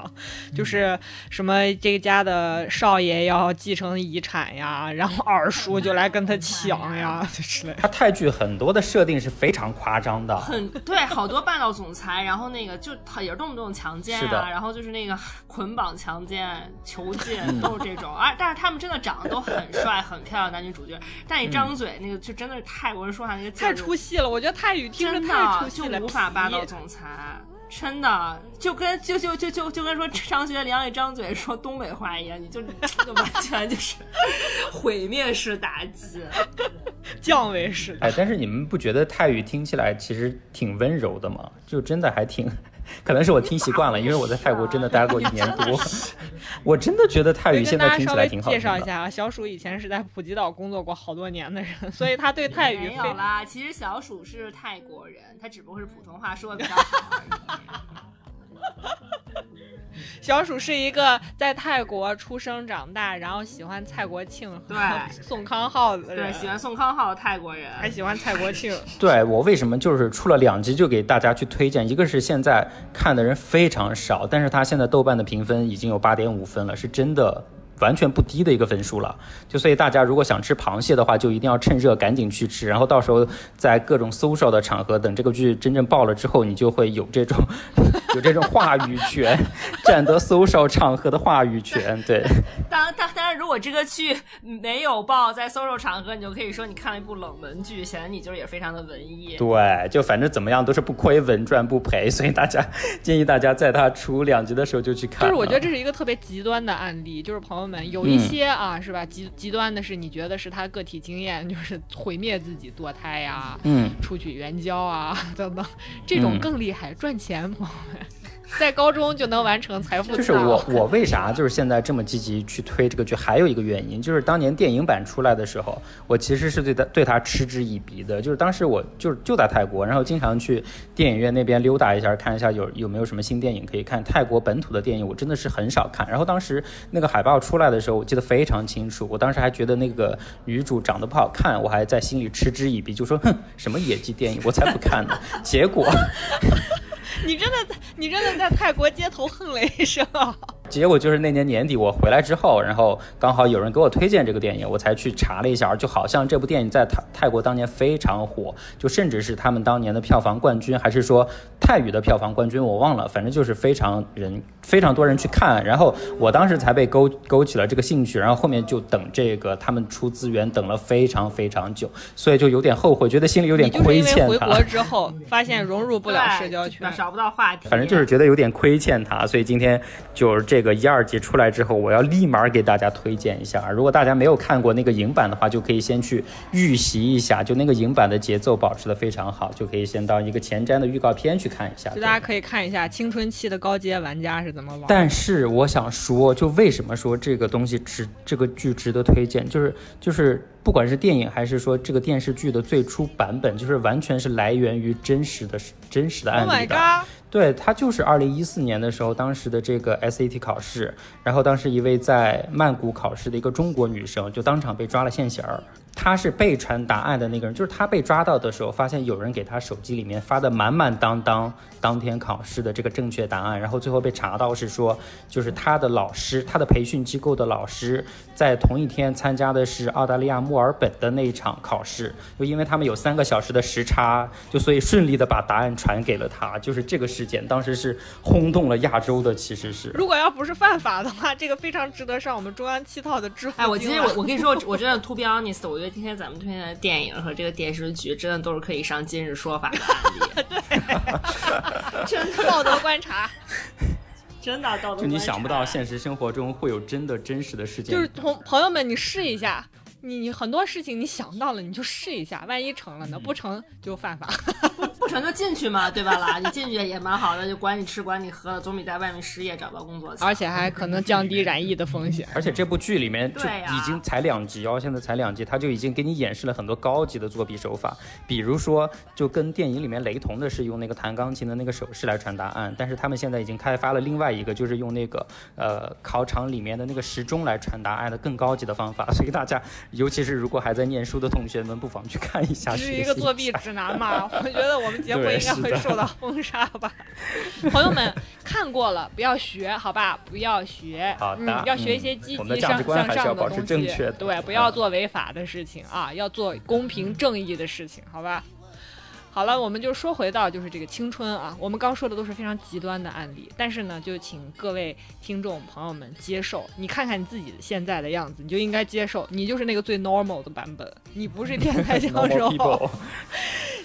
就是什么这个家的少爷要继承遗产呀，然后二叔就来跟他 抢呀之类。他泰剧很多的设定是非常夸张的，很对，好多霸道总裁，然后那个就也是动不动强奸啊，然后就是那个捆绑强奸、囚禁都是这种。啊，但是他们真的长得都很帅、很漂亮，男女主角。但一张嘴，那个就真的是泰国人说话那个太出戏了。我觉得泰语听着太出戏了，就无法霸道总裁。真的就跟就就就就就跟说张学良一张嘴说东北话一样，你就就完全就是毁灭式打击，降维式。哎，但是你们不觉得泰语听起来其实挺温柔的吗？就真的还挺。可能是我听习惯了，因为我在泰国真的待过一年多，我真的觉得泰语现在听起来挺好介绍一下啊，小鼠以前是在普吉岛工作过好多年的人，所以他对泰语没有啦。其实小鼠是泰国人，他只不过是普通话说的比较好而已。小鼠是一个在泰国出生长大，然后喜欢蔡国庆、和 宋康昊的人，对喜欢宋康昊的泰国人，还喜欢蔡国庆。对我为什么就是出了两集就给大家去推荐？一个是现在看的人非常少，但是他现在豆瓣的评分已经有八点五分了，是真的。完全不低的一个分数了，就所以大家如果想吃螃蟹的话，就一定要趁热赶紧去吃，然后到时候在各种 social 的场合，等这个剧真正爆了之后，你就会有这种 有这种话语权，占得 social 场合的话语权。对，当当当然，如果这个剧没有爆在 social 场合，你就可以说你看了一部冷门剧，显得你就是也非常的文艺。对，就反正怎么样都是不亏，稳赚不赔，所以大家 建议大家在它出两集的时候就去看。就是我觉得这是一个特别极端的案例，就是朋友。们有一些啊，是吧？极极端的是，你觉得是他个体经验，就是毁灭自己堕胎呀，嗯，出去援交啊 等等，这种更厉害，赚钱，朋友们。在高中就能完成财富就是我，我为啥就是现在这么积极去推这个剧？还有一个原因，就是当年电影版出来的时候，我其实是对他对他嗤之以鼻的。就是当时我就是就在泰国，然后经常去电影院那边溜达一下，看一下有有没有什么新电影可以看。泰国本土的电影我真的是很少看。然后当时那个海报出来的时候，我记得非常清楚。我当时还觉得那个女主长得不好看，我还在心里嗤之以鼻，就说哼，什么野鸡电影，我才不看呢。结果。你真的在，你真的在泰国街头哼了一声。结果就是那年年底我回来之后，然后刚好有人给我推荐这个电影，我才去查了一下，就好像这部电影在泰泰国当年非常火，就甚至是他们当年的票房冠军，还是说泰语的票房冠军，我忘了，反正就是非常人非常多人去看，然后我当时才被勾勾起了这个兴趣，然后后面就等这个他们出资源等了非常非常久，所以就有点后悔，觉得心里有点你就是因为亏欠他。回国之后发现融入不了社交圈，找不到话题，反正就是觉得有点亏欠他，所以今天就是这个一二集出来之后，我要立马给大家推荐一下。如果大家没有看过那个影版的话，就可以先去预习一下，就那个影版的节奏保持的非常好，就可以先当一个前瞻的预告片去看一下。就大家可以看一下青春期的高阶玩家是怎么玩。但是我想说，就为什么说这个东西值这个剧值得推荐，就是就是不管是电影还是说这个电视剧的最初版本，就是完全是来源于真实的真实的 Oh 案例的。对，他就是二零一四年的时候，当时的这个 SAT 考试，然后当时一位在曼谷考试的一个中国女生就当场被抓了现行儿。她是被传答案的那个人，就是他被抓到的时候，发现有人给他手机里面发的满满当当当天考试的这个正确答案，然后最后被查到是说，就是他的老师，他的培训机构的老师，在同一天参加的是澳大利亚墨尔本的那一场考试，就因为他们有三个小时的时差，就所以顺利的把答案传给了他，就是这个事件当时是轰动了亚洲的，其实是。如果要不是犯法的话，这个非常值得上我们中央七套的支付金哎，我其实我我跟你说，我真的 to be honest，我觉得今天咱们推荐的电影和这个电视剧，真的都是可以上今日说法的案例。真的道德观察，真的道德就你想不到现实生活中会有真的真实的事件，就是同朋友们，你试一下。你你很多事情你想到了，你就试一下，万一成了呢？不成就犯法。不成就进去嘛，对吧啦？你进去也蛮好的，就管你吃管你喝的，总比在外面失业找不到工作强。而且还可能降低染疫的风险。而且这部剧里面就已经才两集哦，现在才两集，他就已经给你演示了很多高级的作弊手法，比如说就跟电影里面雷同的是用那个弹钢琴的那个手势来传答案，但是他们现在已经开发了另外一个，就是用那个呃考场里面的那个时钟来传答案的更高级的方法，所以大家尤其是如果还在念书的同学们，不妨去看一下。这是一个作弊指南嘛？我觉得我们节目应该会受到封杀吧。朋友们看过了，不要学，好吧？不要学，好的嗯，要学一些积极向价值观向上的还是要保持东西正确的，对，不要做违法的事情啊，要做公平正义的事情，好吧？好了，我们就说回到就是这个青春啊，我们刚说的都是非常极端的案例，但是呢，就请各位听众朋友们接受，你看看你自己现在的样子，你就应该接受，你就是那个最 normal 的版本，你不是天才枪 Normal 手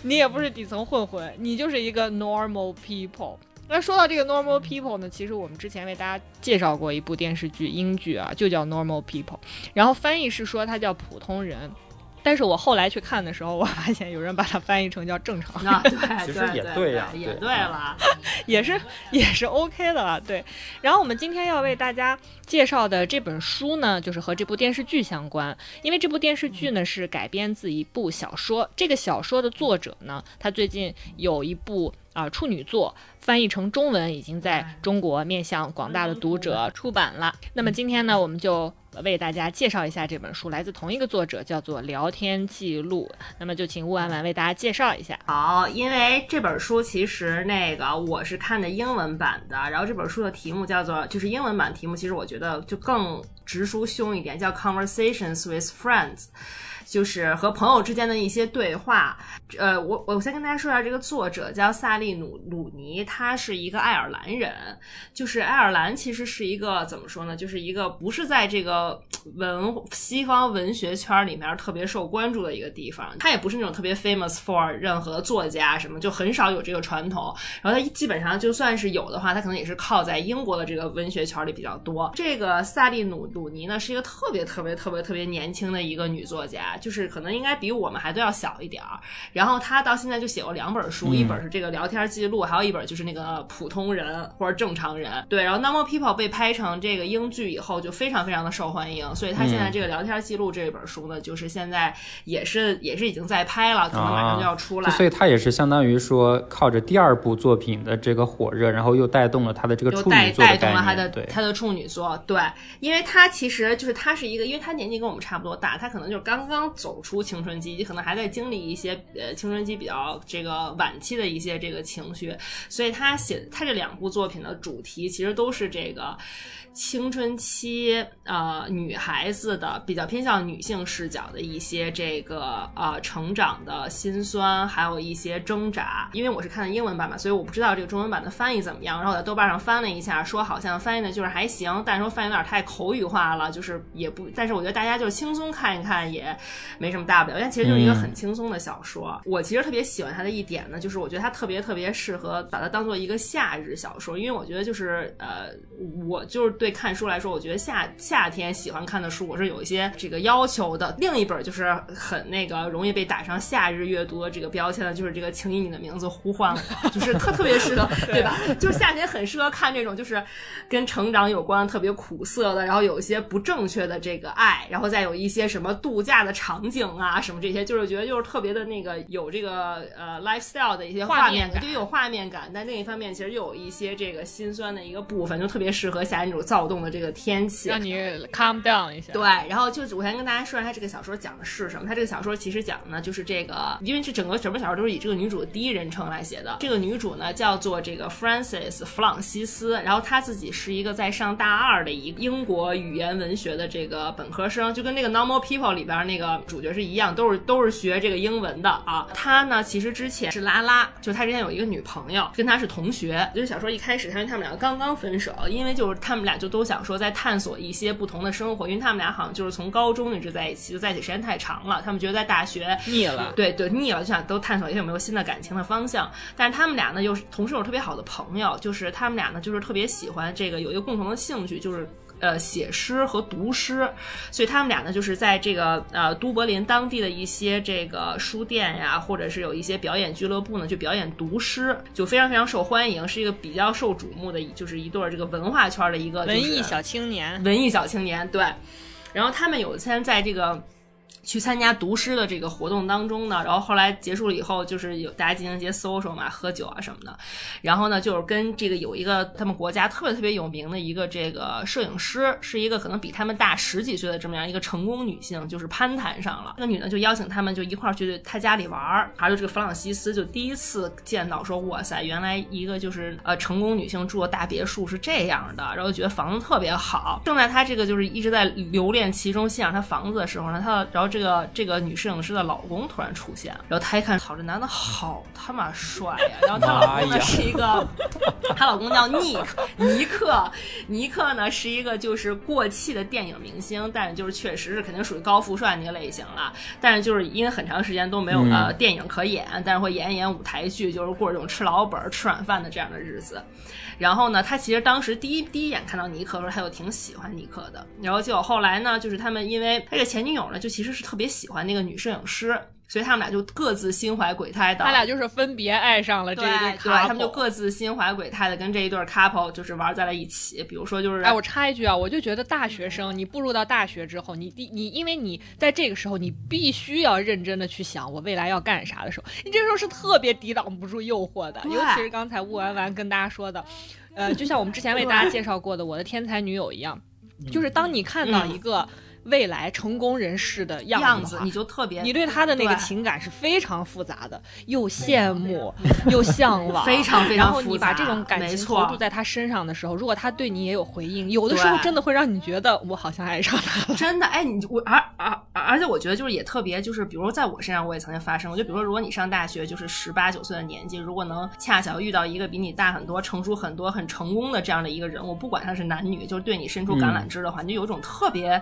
你也不是底层混混，你就是一个 normal people。那说到这个 normal people 呢，其实我们之前为大家介绍过一部电视剧英剧啊，就叫 normal people，然后翻译是说它叫普通人。但是我后来去看的时候，我发现有人把它翻译成叫正常人，啊，对 其实也对呀也对对了。也是也是 OK 的了。对，然后我们今天要为大家介绍的这本书呢，就是和这部电视剧相关，因为这部电视剧呢是改编自一部小说，这个小说的作者呢，他最近有一部。啊，处女作翻译成中文已经在中国面向广大的读者出版了。那么今天呢，我们就为大家介绍一下这本书，来自同一个作者，叫做《聊天记录》。那么就请乌婉婉为大家介绍一下。好，因为这本书其实那个我是看的英文版的，然后这本书的题目叫做，就是英文版题目，其实我觉得就更直抒胸一点，叫 Conversations with Friends。就是和朋友之间的一些对话，呃，我我先跟大家说一下，这个作者叫萨利努鲁尼，他是一个爱尔兰人。就是爱尔兰其实是一个怎么说呢？就是一个不是在这个文西方文学圈里面特别受关注的一个地方，它也不是那种特别 famous for 任何作家什么，就很少有这个传统。然后它基本上就算是有的话，它可能也是靠在英国的这个文学圈里比较多。这个萨利努鲁尼呢，是一个特别特别特别特别年轻的一个女作家。就是可能应该比我们还都要小一点儿，然后他到现在就写过两本书，嗯一本是这个聊天记录，还有一本就是那个普通人或者正常人。对，然后《Normal People》被拍成这个英剧以后，就非常非常的受欢迎，所以他现在这个聊天记录这本书呢，就是现在也是也是已经在拍了，可能马上就要出来。就所以他也是相当于说靠着第二部作品的这个火热，然后又带动了他的这个处女作带动了他的对。他的处女座，对，因为他其实就是他是一个，因为他年纪跟我们差不多大，他可能就是刚刚走出青春期，可能还在经历一些呃青春期比较这个晚期的一些这个情绪，所以他写他这两部作品的主题其实都是这个。青春期呃女孩子的比较偏向女性视角的一些这个呃成长的辛酸，还有一些挣扎。因为我是看的英文版嘛，所以我不知道这个中文版的翻译怎么样。然后我在豆瓣上翻了一下，说好像翻译的就是还行，但是说翻译有点太口语化了，就是也不。但是我觉得大家就轻松看一看也没什么大不了，因为其实就是一个很轻松的小说。我其实特别喜欢它的一点呢，就是我觉得它特别特别适合把它当做一个夏日小说，因为我觉得就是呃，我就是。对看书来说，我觉得夏夏天喜欢看的书，我是有一些这个要求的。另一本就是很那个容易被打上夏日阅读的这个标签的，就是这个《请以你的名字呼唤我》，就是特特别适合，对吧？就是夏天很适合看这种就是跟成长有关、特别苦涩的，然后有一些不正确的这个爱，然后再有一些什么度假的场景啊，什么这些，就是觉得就是特别的那个有这个呃 lifestyle 的一些画面感，就有画面感。但另一方面，其实又有一些这个心酸的一个部分，就特别适合夏天这种。躁动的这个天气，让你 calm down 一下。对，然后就是我先跟大家说一下，他这个小说讲的是什么。他这个小说其实讲的呢，就是这个，因为这整个整本小说都是以这个女主的第一人称来写的。这个女主呢叫做这个 f r a n c i s 弗朗西斯，然后她自己是一个在上大二的一个英国语言文学的这个本科生，就跟那个 Normal People 里边那个主角是一样，都是都是学这个英文的啊。他呢其实之前是拉拉，就他之前有一个女朋友，跟他是同学。就是小说一开始，她跟他们俩刚刚分手，因为就是他们俩。就都想说在探索一些不同的生活，因为他们俩好像就是从高中一直在一起，就在一起时间太长了，他们觉得在大学腻了，对对腻了，就想都探索一下有没有新的感情的方向。但是他们俩呢又是同时有特别好的朋友，就是他们俩呢就是特别喜欢这个有一个共同的兴趣，就是。呃，写诗和读诗，所以他们俩呢，就是在这个呃都柏林当地的一些这个书店呀，或者是有一些表演俱乐部呢，去表演读诗，就非常非常受欢迎，是一个比较受瞩目的，就是一对这个文化圈的一个文艺小青年，文艺小青年，对。然后他们有一天在这个。去参加读诗的这个活动当中呢，然后后来结束了以后，就是有大家进行一些 social 嘛，喝酒啊什么的。然后呢，就是跟这个有一个他们国家特别特别有名的一个这个摄影师，是一个可能比他们大十几岁的这么样一个成功女性，就是攀谈上了。那女的就邀请他们就一块儿去她家里玩儿。还有这个弗朗西斯就第一次见到说，哇塞，原来一个就是呃成功女性住的大别墅是这样的，然后觉得房子特别好。正在他这个就是一直在留恋其中欣赏他房子的时候呢，他然后。这个这个女摄影师的老公突然出现，然后她一看，操，这男的好他妈帅呀！然后她老公呢是一个，她老公叫尼克，尼克，尼克呢是一个就是过气的电影明星，但是就是确实是肯定属于高富帅那个类型了。但是就是因为很长时间都没有呃电影可演，但是会演一演舞台剧，就是过这种吃老本、吃软饭的这样的日子。然后呢，他其实当时第一第一眼看到尼克的时候，他就挺喜欢尼克的。然后结果后来呢，就是他们因为他这前女友呢，就其实是特别喜欢那个女摄影师。所以他们俩就各自心怀鬼胎的，他俩就是分别爱上了这一对，对，他们就各自心怀鬼胎的跟这一对 couple 就是玩在了一起。比如说，就是哎，我插一句啊，我就觉得大学生，你步入到大学之后，你第你因为你在这个时候，你必须要认真的去想我未来要干啥的时候，你这时候是特别抵挡不住诱惑的。尤其是刚才雾完完跟大家说的，呃，就像我们之前为大家介绍过的《我的天才女友》一样，就是当你看到一个。未来成功人士的样子，你就特别，你对他的那个情感是非常复杂的，又羡慕 又向往，非常非常然后你把这种感情投注在他身上的时候，如果他对你也有回应，有的时候真的会让你觉得我好像爱上他了。真的，哎，你我而而而且我觉得就是也特别，就是比如在我身上我也曾经发生过，就比如说如果你上大学就是十八九岁的年纪，如果能恰巧遇到一个比你大很多、成熟很多、很成功的这样的一个人我，不管他是男女，就是对你伸出橄榄枝的话，你就有一种特别。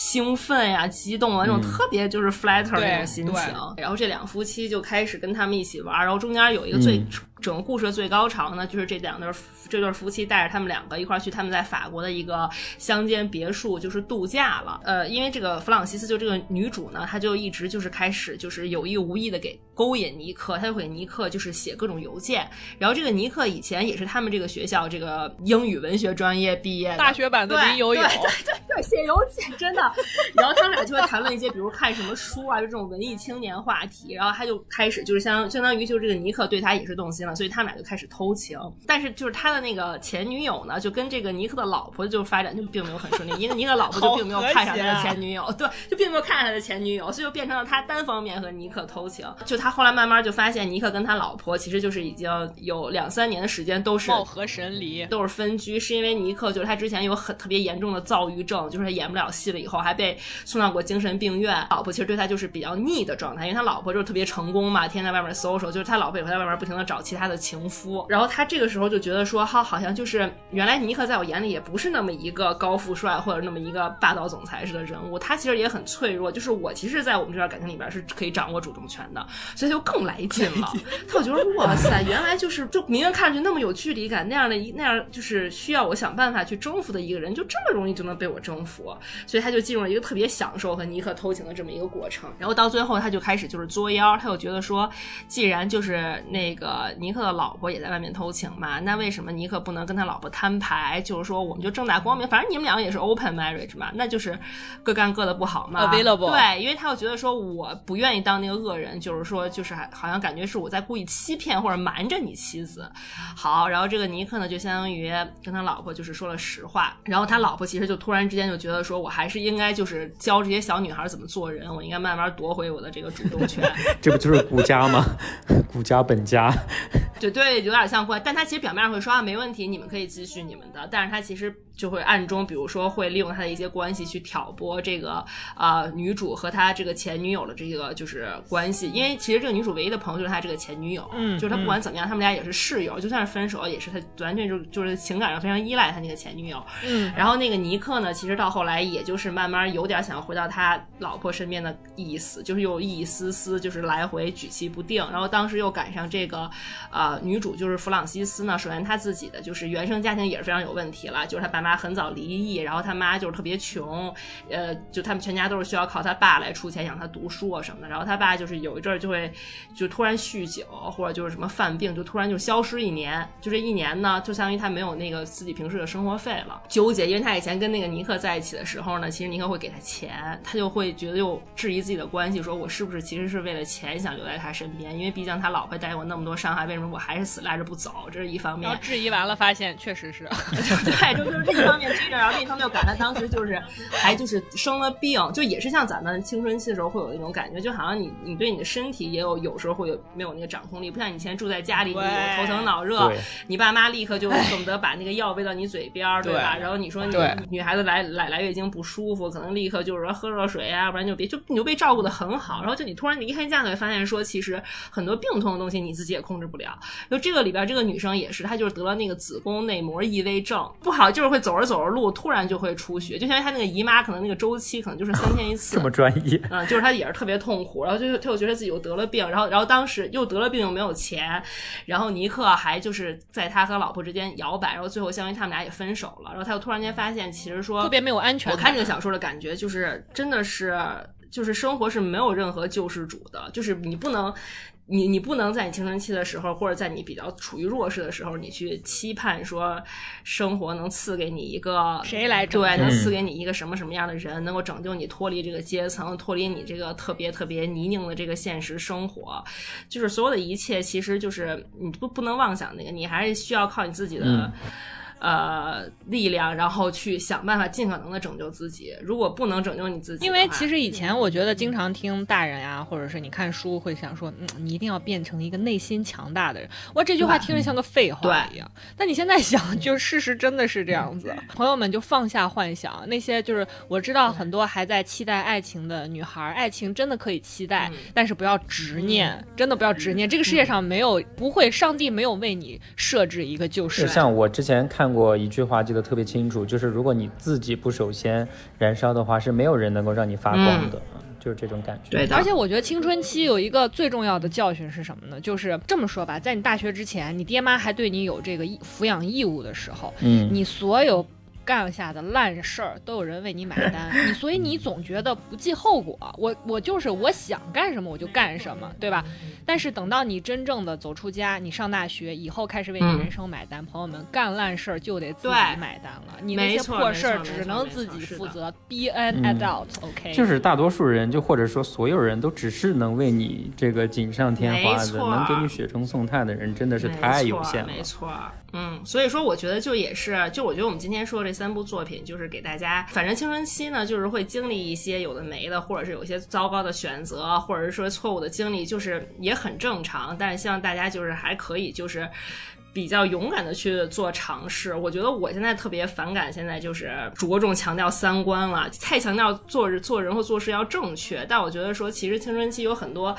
兴奋呀，激动啊，那种特别就是 flatter 那种心情。然后这两夫妻就开始跟他们一起玩，然后中间有一个最。整个故事的最高潮呢，就是这两对这对夫妻带着他们两个一块儿去他们在法国的一个乡间别墅，就是度假了。呃，因为这个弗朗西斯就这个女主呢，她就一直就是开始就是有意无意的给勾引尼克，她就给尼克就是写各种邮件。然后这个尼克以前也是他们这个学校这个英语文学专业毕业的，大学版的林有有，对对对，写邮件真的。然后他们俩就会谈论一些，比如看什么书啊，就这种文艺青年话题。然后他就开始就是相相当于就是这个尼克对他也是动心了。了，所以他们俩就开始偷情。但是就是他的那个前女友呢，就跟这个尼克的老婆就发展就并没有很顺利，因为尼克老婆就并没有看上他的前女友，对，就并没有看上他的前女友，所以就变成了他单方面和尼克偷情。就他后来慢慢就发现，尼克跟他老婆其实就是已经有两三年的时间都是貌合神离，都是分居，是因为尼克就是他之前有很特别严重的躁郁症，就是他演不了戏了以后还被送到过精神病院。老婆其实对他就是比较腻的状态，因为他老婆就是特别成功嘛，天天在外面搜索，就是他老婆也会在外面不停的找其他的情夫。然后他这个时候就觉得说，哈，好像就是原来尼克在我眼里也不是那么一个高富帅或者那么一个霸道总裁式的人物，他其实也很脆弱，就是我其实，在我们这段感情里边是可以掌握主动权的，所以就更来劲了。他就觉得哇塞，原来就是就明明看上去那么有距离感那样的一那样就是需要我想办法去征服的一个人，就这么容易就能被我征服，所以他就进入了一个特别享受和尼克偷情的这么一个过程。然后到最后，他就开始就是作妖，他就觉得说，既然就是那个尼克的老婆也在外面偷情嘛，那为什么尼克不能跟他老婆摊牌？就是说，我们就正大光明，反正你们两个也是 open marriage 嘛，那就是各干各的不好嘛。Available 对，因为他又觉得说，我不愿意当那个恶人，就是说，就是还好像感觉是我在故意欺骗或者瞒着你妻子。好，然后这个尼克呢，就相当于跟他老婆就是说了实话，然后他老婆其实就突然之间就觉得说，我还是应该就是教这些小女孩怎么做人，我应该慢慢夺回我的这个主动权。这不就是顾家吗？顾家本家，对对，有点像关，但他其实表面上会说啊，没问题，你们可以继续你们的，但是他其实就会暗中，比如说会利用他的一些关系去挑拨这个啊、呃女主和他这个前女友的这个就是关系，因为其实这个女主唯一的朋友就是他这个前女友，嗯就是他不管怎么样，他们俩也是室友，就算是分手也是他完全就就是情感上非常依赖他那个前女友，嗯，然后那个尼克呢，其实到后来也就是慢慢有点想要回到他老婆身边的意思，就是有一丝丝就是来回举棋不定。然后当时又赶上这个，呃，女主就是弗朗西斯呢，首先她自己的就是原生家庭也是非常有问题了，就是她爸妈很早离异，然后她妈就是特别穷，呃，就他们全家都是需要靠他爸来出钱养她读书啊什么的。然后他爸就是有一阵儿就会就突然酗酒，或者就是什么犯病，就突然就消失一年。就这一年呢，就相当于他没有那个自己平时的生活费了，纠结。因为他以前跟那个尼克在一起的时候呢，其实尼克会给他钱，他就会觉得又质疑自己的关系，说我是不是其实是为了钱想留在他身边？因为毕竟他老婆带给我那么多伤害，为什么我还是死赖着不走？这是一方面然后。质疑完了，发现确实是，对，就就是这一方面追着，然后另一方面又赶上当时就是还就是生了病，就也是像咱们青春期的时候会有那种感觉，就好像你你对你的身体也有有时候会有没有那个掌控力，不像以前住在家里，你有头疼脑热，你爸妈立刻就恨不得把那个药喂到你嘴边儿，对吧？对然后你说你女孩子来来来月经不舒服，可能立刻就是说喝热水啊，不然就别就你就被照顾的很好，然后就你突然离开家，你会发现说其实很多病痛的东西你自己也控制不了。就这个里边这个女生也是，她就是得了那个子宫内膜异位症，不好就是会走着走着路突然就会出血，就相当于她那个姨妈可能那个周期可能就是三天一次 这。么专业，嗯，就是她也是特别痛苦，然后就她又觉得自己又得了病，然后然后当时又得了病又没有钱，然后尼克还就是在他和老婆之间摇摆，然后最后相当于他们俩也分手了，然后他又突然间发现，其实说特别没有安全感。我看这个小说的感觉就是，真的是，就是生活是没有任何救世主的，就是你不能。你你不能在你青春期的时候，或者在你比较处于弱势的时候，你去期盼说生活能赐给你一个谁来拯对，能赐给你一个什么什么样的人，能够拯救你脱离这个阶层，脱离你这个特别特别泥泞的这个现实生活，就是所有的一切，其实就是你不不能妄想那个，你还是需要靠你自己的。嗯呃，力量，然后去想办法尽可能的拯救自己。如果不能拯救你自己，因为其实以前我觉得经常听大人呀、或者是你看书会想说，嗯，你一定要变成一个内心强大的人。哇，这句话听着像个废话一样。但你现在想，就事实真的是这样子。朋友们就放下幻想，那些就是我知道很多还在期待爱情的女孩，爱情真的可以期待，嗯但是不要执念，真的不要执念。这个世界上没有不会，上帝没有为你设置一个救世。就像我之前看过一句话，记得特别清楚，就是如果你自己不首先燃烧的话，是没有人能够让你发光的，嗯就是这种感觉。对的，而且我觉得青春期有一个最重要的教训是什么呢？就是这么说吧，在你大学之前，你爹妈还对你有这个义抚养义务的时候，嗯，你所有干下的烂事儿都有人为你买单，你所以你总觉得不计后果，我我就是我想干什么我就干什么，对吧？但是等到你真正的走出家，你上大学以后开始为你人生买单，朋友们干烂事儿就得自己买单了，你那些破事儿只能自己负责。Be an adult，OK？就是大多数人，就或者说所有人都只是能为你这个锦上添花的，能给你雪中送炭的人真的是太有限了。没错。嗯，所以说我觉得就也是，就我觉得我们今天说这三部作品，就是给大家，反正青春期呢，就是会经历一些有的没的，或者是有一些糟糕的选择，或者是说错误的经历，就是也很正常。但是希望大家就是还可以就是。比较勇敢的去做尝试，我觉得我现在特别反感，现在就是着重强调三观了，太强调做人做人或做事要正确。但我觉得说，其实青春期有很多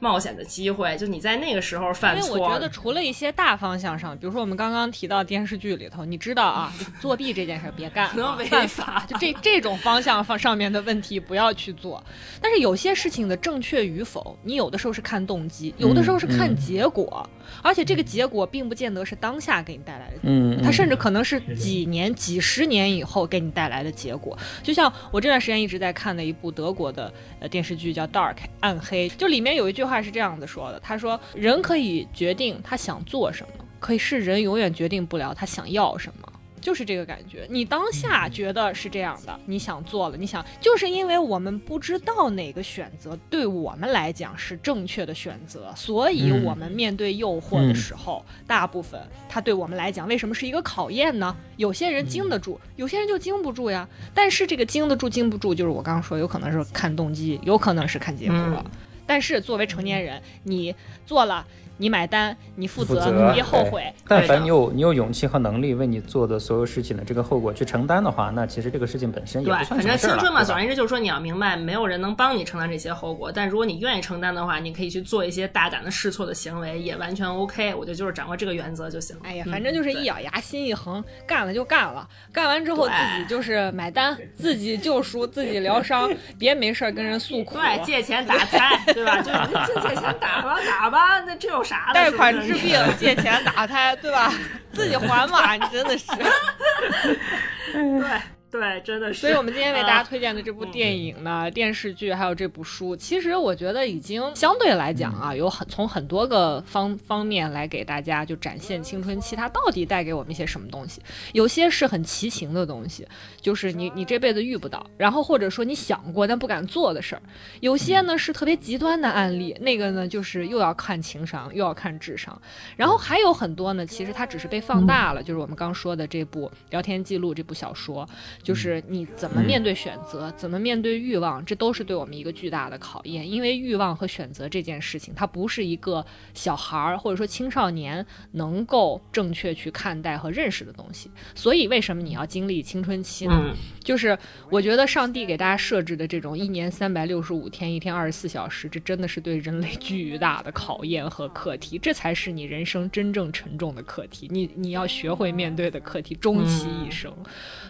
冒险的机会，就你在那个时候犯错。因为我觉得除了一些大方向上，比如说我们刚刚提到电视剧里头，你知道啊，作弊这件事别干，能违法。就这这种方向方上面的问题不要去做。但是有些事情的正确与否，你有的时候是看动机，有的时候是看结果，而且这个结果并不见。得是当下给你带来的，嗯，它甚至可能是几年、几十年以后给你带来的结果。就像我这段时间一直在看的一部德国的呃电视剧叫《Dark》暗黑，就里面有一句话是这样子说的：他说，人可以决定他想做什么，可是人永远决定不了他想要什么。就是这个感觉，你当下觉得是这样的，你想做了，你想，就是因为我们不知道哪个选择对我们来讲是正确的选择，所以我们面对诱惑的时候，大部分它对我们来讲为什么是一个考验呢？有些人经得住，有些人就经不住呀。但是这个经得住、经不住，就是我刚刚说，有可能是看动机，有可能是看结果。但是作为成年人，你做了。你买单，你负责，你别后悔。但凡你有你有勇气和能力为你做的所有事情的这个后果去承担的话，那其实这个事情本身也不算反正青春嘛，总而言之就是说你要明白，没有人能帮你承担这些后果。但如果你愿意承担的话，你可以去做一些大胆的试错的行为，也完全 OK。我觉得就是掌握这个原则就行了。哎呀，反正就是一咬牙，心一横，干了就干了。干完之后自己就是买单，自己救赎，自己疗伤，别没事儿跟人诉苦。对，借钱打胎，对吧？就借借钱打吧，打吧，那这有啥？贷款治病，借钱打胎，对吧？自己还嘛，你真的是。对。对，真的是。所以我们今天为大家推荐的这部电影呢、电视剧，还有这部书，其实我觉得已经相对来讲啊，有很从很多个方方面来给大家就展现青春期它到底带给我们一些什么东西。有些是很奇情的东西，就是你你这辈子遇不到，然后或者说你想过但不敢做的事儿。有些呢是特别极端的案例，那个呢就是又要看情商，又要看智商。然后还有很多呢，其实它只是被放大了，就是我们刚说的这部聊天记录这部小说。就是你怎么面对选择，怎么面对欲望，这都是对我们一个巨大的考验。因为欲望和选择这件事情，它不是一个小孩儿或者说青少年能够正确去看待和认识的东西。所以，为什么你要经历青春期呢？就是我觉得上帝给大家设置的这种一年三百六十五天，一天二十四小时，这真的是对人类巨大的考验和课题。这才是你人生真正沉重的课题，你你要学会面对的课题，终其一生。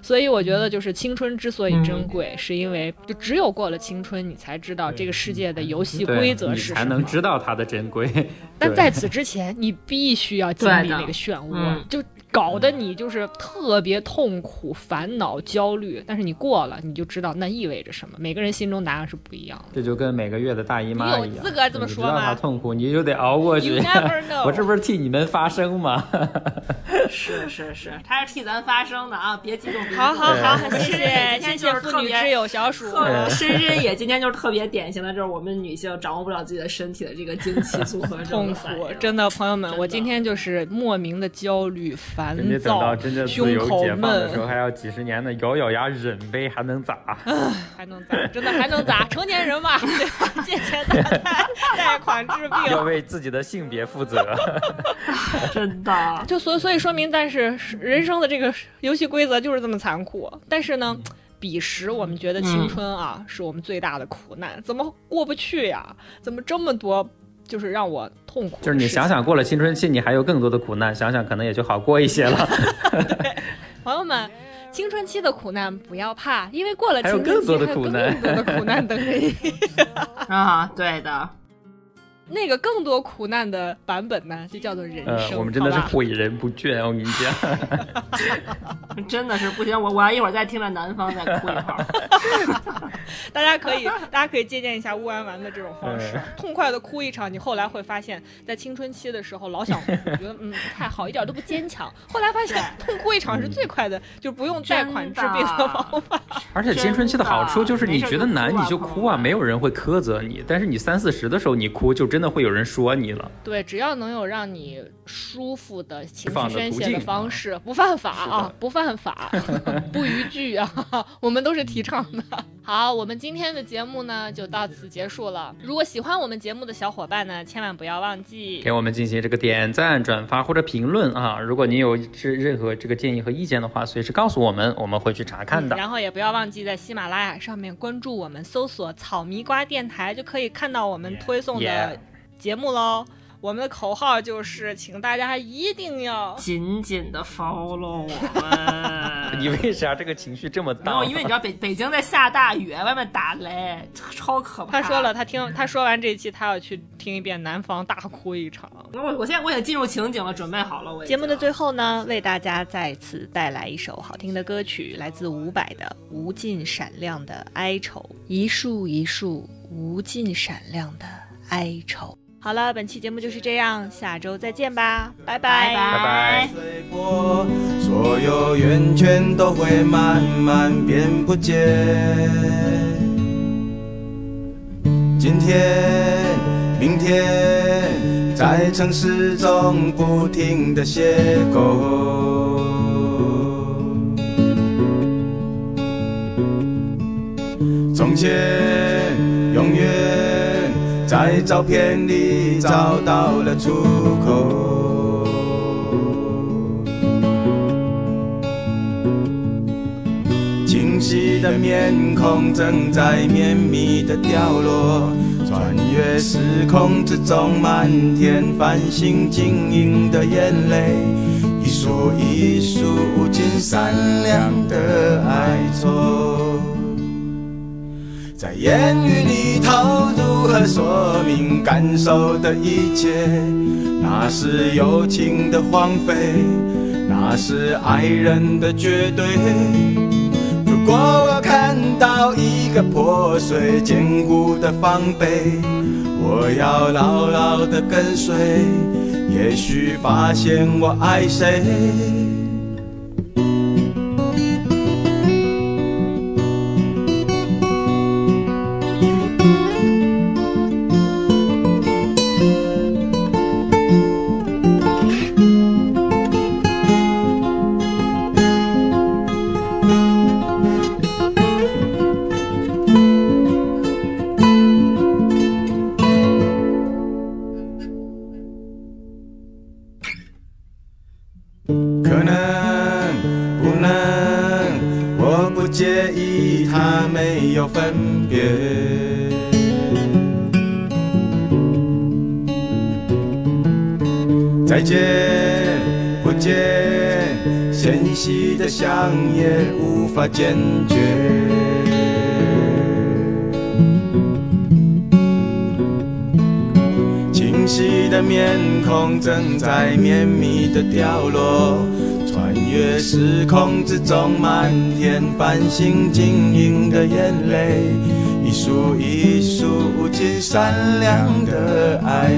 所以，我觉得。的就是青春之所以珍贵，是因为就只有过了青春，你才知道这个世界的游戏规则是什么，才能知道它的珍贵。但在此之前，你必须要经历那个漩涡，就。搞得你就是特别痛苦、烦恼、焦虑，但是你过了，你就知道那意味着什么。每个人心中答案是不一样的。这就跟每个月的大姨妈一样，你有资格这么说吗？知道他痛苦，你就得熬过去。我这不是替你们发声吗？是 是是，他是替咱发声的啊！别激动。好好好，谢谢谢谢妇女之友小鼠。深深也今天就是特别典型的，就是我们女性掌握不了自己的身体的这个经期组合痛苦。真的，朋友们，我今天就是莫名的焦虑。烦躁，胸口闷的时候，还要几十年的咬咬牙忍呗，还能咋？还能咋？真的还能咋？成年人嘛，借钱打贷，贷款治病，要为自己的性别负责。真的，就所所以说明，但是人生的这个游戏规则就是这么残酷。但是呢，彼时我们觉得青春啊，是我们最大的苦难，怎么过不去呀？怎么这么多？就是让我痛苦。就是你想想，过了青春期，你还有更多的苦难，想想可能也就好过一些了。朋友们，青春期的苦难不要怕，因为过了青春期，还有更多的苦难，更多的苦难等着你。啊，对的。那个更多苦难的版本呢，就叫做人呃，生。我们真的是诲人不倦，我跟你讲。真的是不行，我我要一会儿再听着南方再哭一会儿。大家可以，大家可以借鉴一下乌安丸的这种方式嗯，痛快的哭一场。你后来会发现，在青春期的时候老想哭，觉得嗯不太好，一点都不坚强。后来发现痛哭一场是最快的，就不用贷款治病的方法。而且青春期的好处就是，你觉得难你就哭啊，没事就哭啊没有人会苛责你。但是你三四十的时候你哭，就真的会有人说你了。对，只要能有让你舒服的情绪宣泄的方式，不犯法，啊不犯法，不逾矩啊，我们都是提倡的。好，我们今天的节目呢就到此结束了。如果喜欢我们节目的小伙伴呢，千万不要忘记给我们进行这个点赞、转发或者评论啊！如果你有这任何这个建议和意见的话，随时告诉我们，我们会去查看的。嗯然后也不要忘记在喜马拉雅上面关注我们，搜索“草迷瓜电台”就可以看到我们推送的 Yeah 节目喽。我们的口号就是，请大家一定要紧紧的 follow 我们。你为啥这个情绪这么没大？有，因为你知道北北京在下大雨，外面打雷，超可怕。他说了，他听他说完这一期，他要去听一遍《南方》，大哭一场。我我现在我也进入情景了，准备好了。我节目的最后呢，为大家再次带来一首好听的歌曲，来自伍佰的《无尽闪亮的哀愁》，一束一束无尽闪亮的哀愁。好了，本期节目就是这样，下周再见吧，拜拜拜拜，所有源泉都会慢慢变不见。今天、明天，在城市中不停的邂逅。从前，在照片里找到了出口。清晰的面孔正在绵密的掉落，穿越时空之中，满天繁星晶莹的眼泪，一束一束无尽闪亮的哀愁。在言语里头如何说明感受的一切？那是友情的荒废，那是爱人的绝对。如果我看到一个破碎坚固的防备，我要牢牢的跟随，也许发现我爱谁。坚决。清晰的面孔正在绵密的掉落，穿越时空之中，满天繁星晶莹的眼泪，一束一束无尽闪亮的爱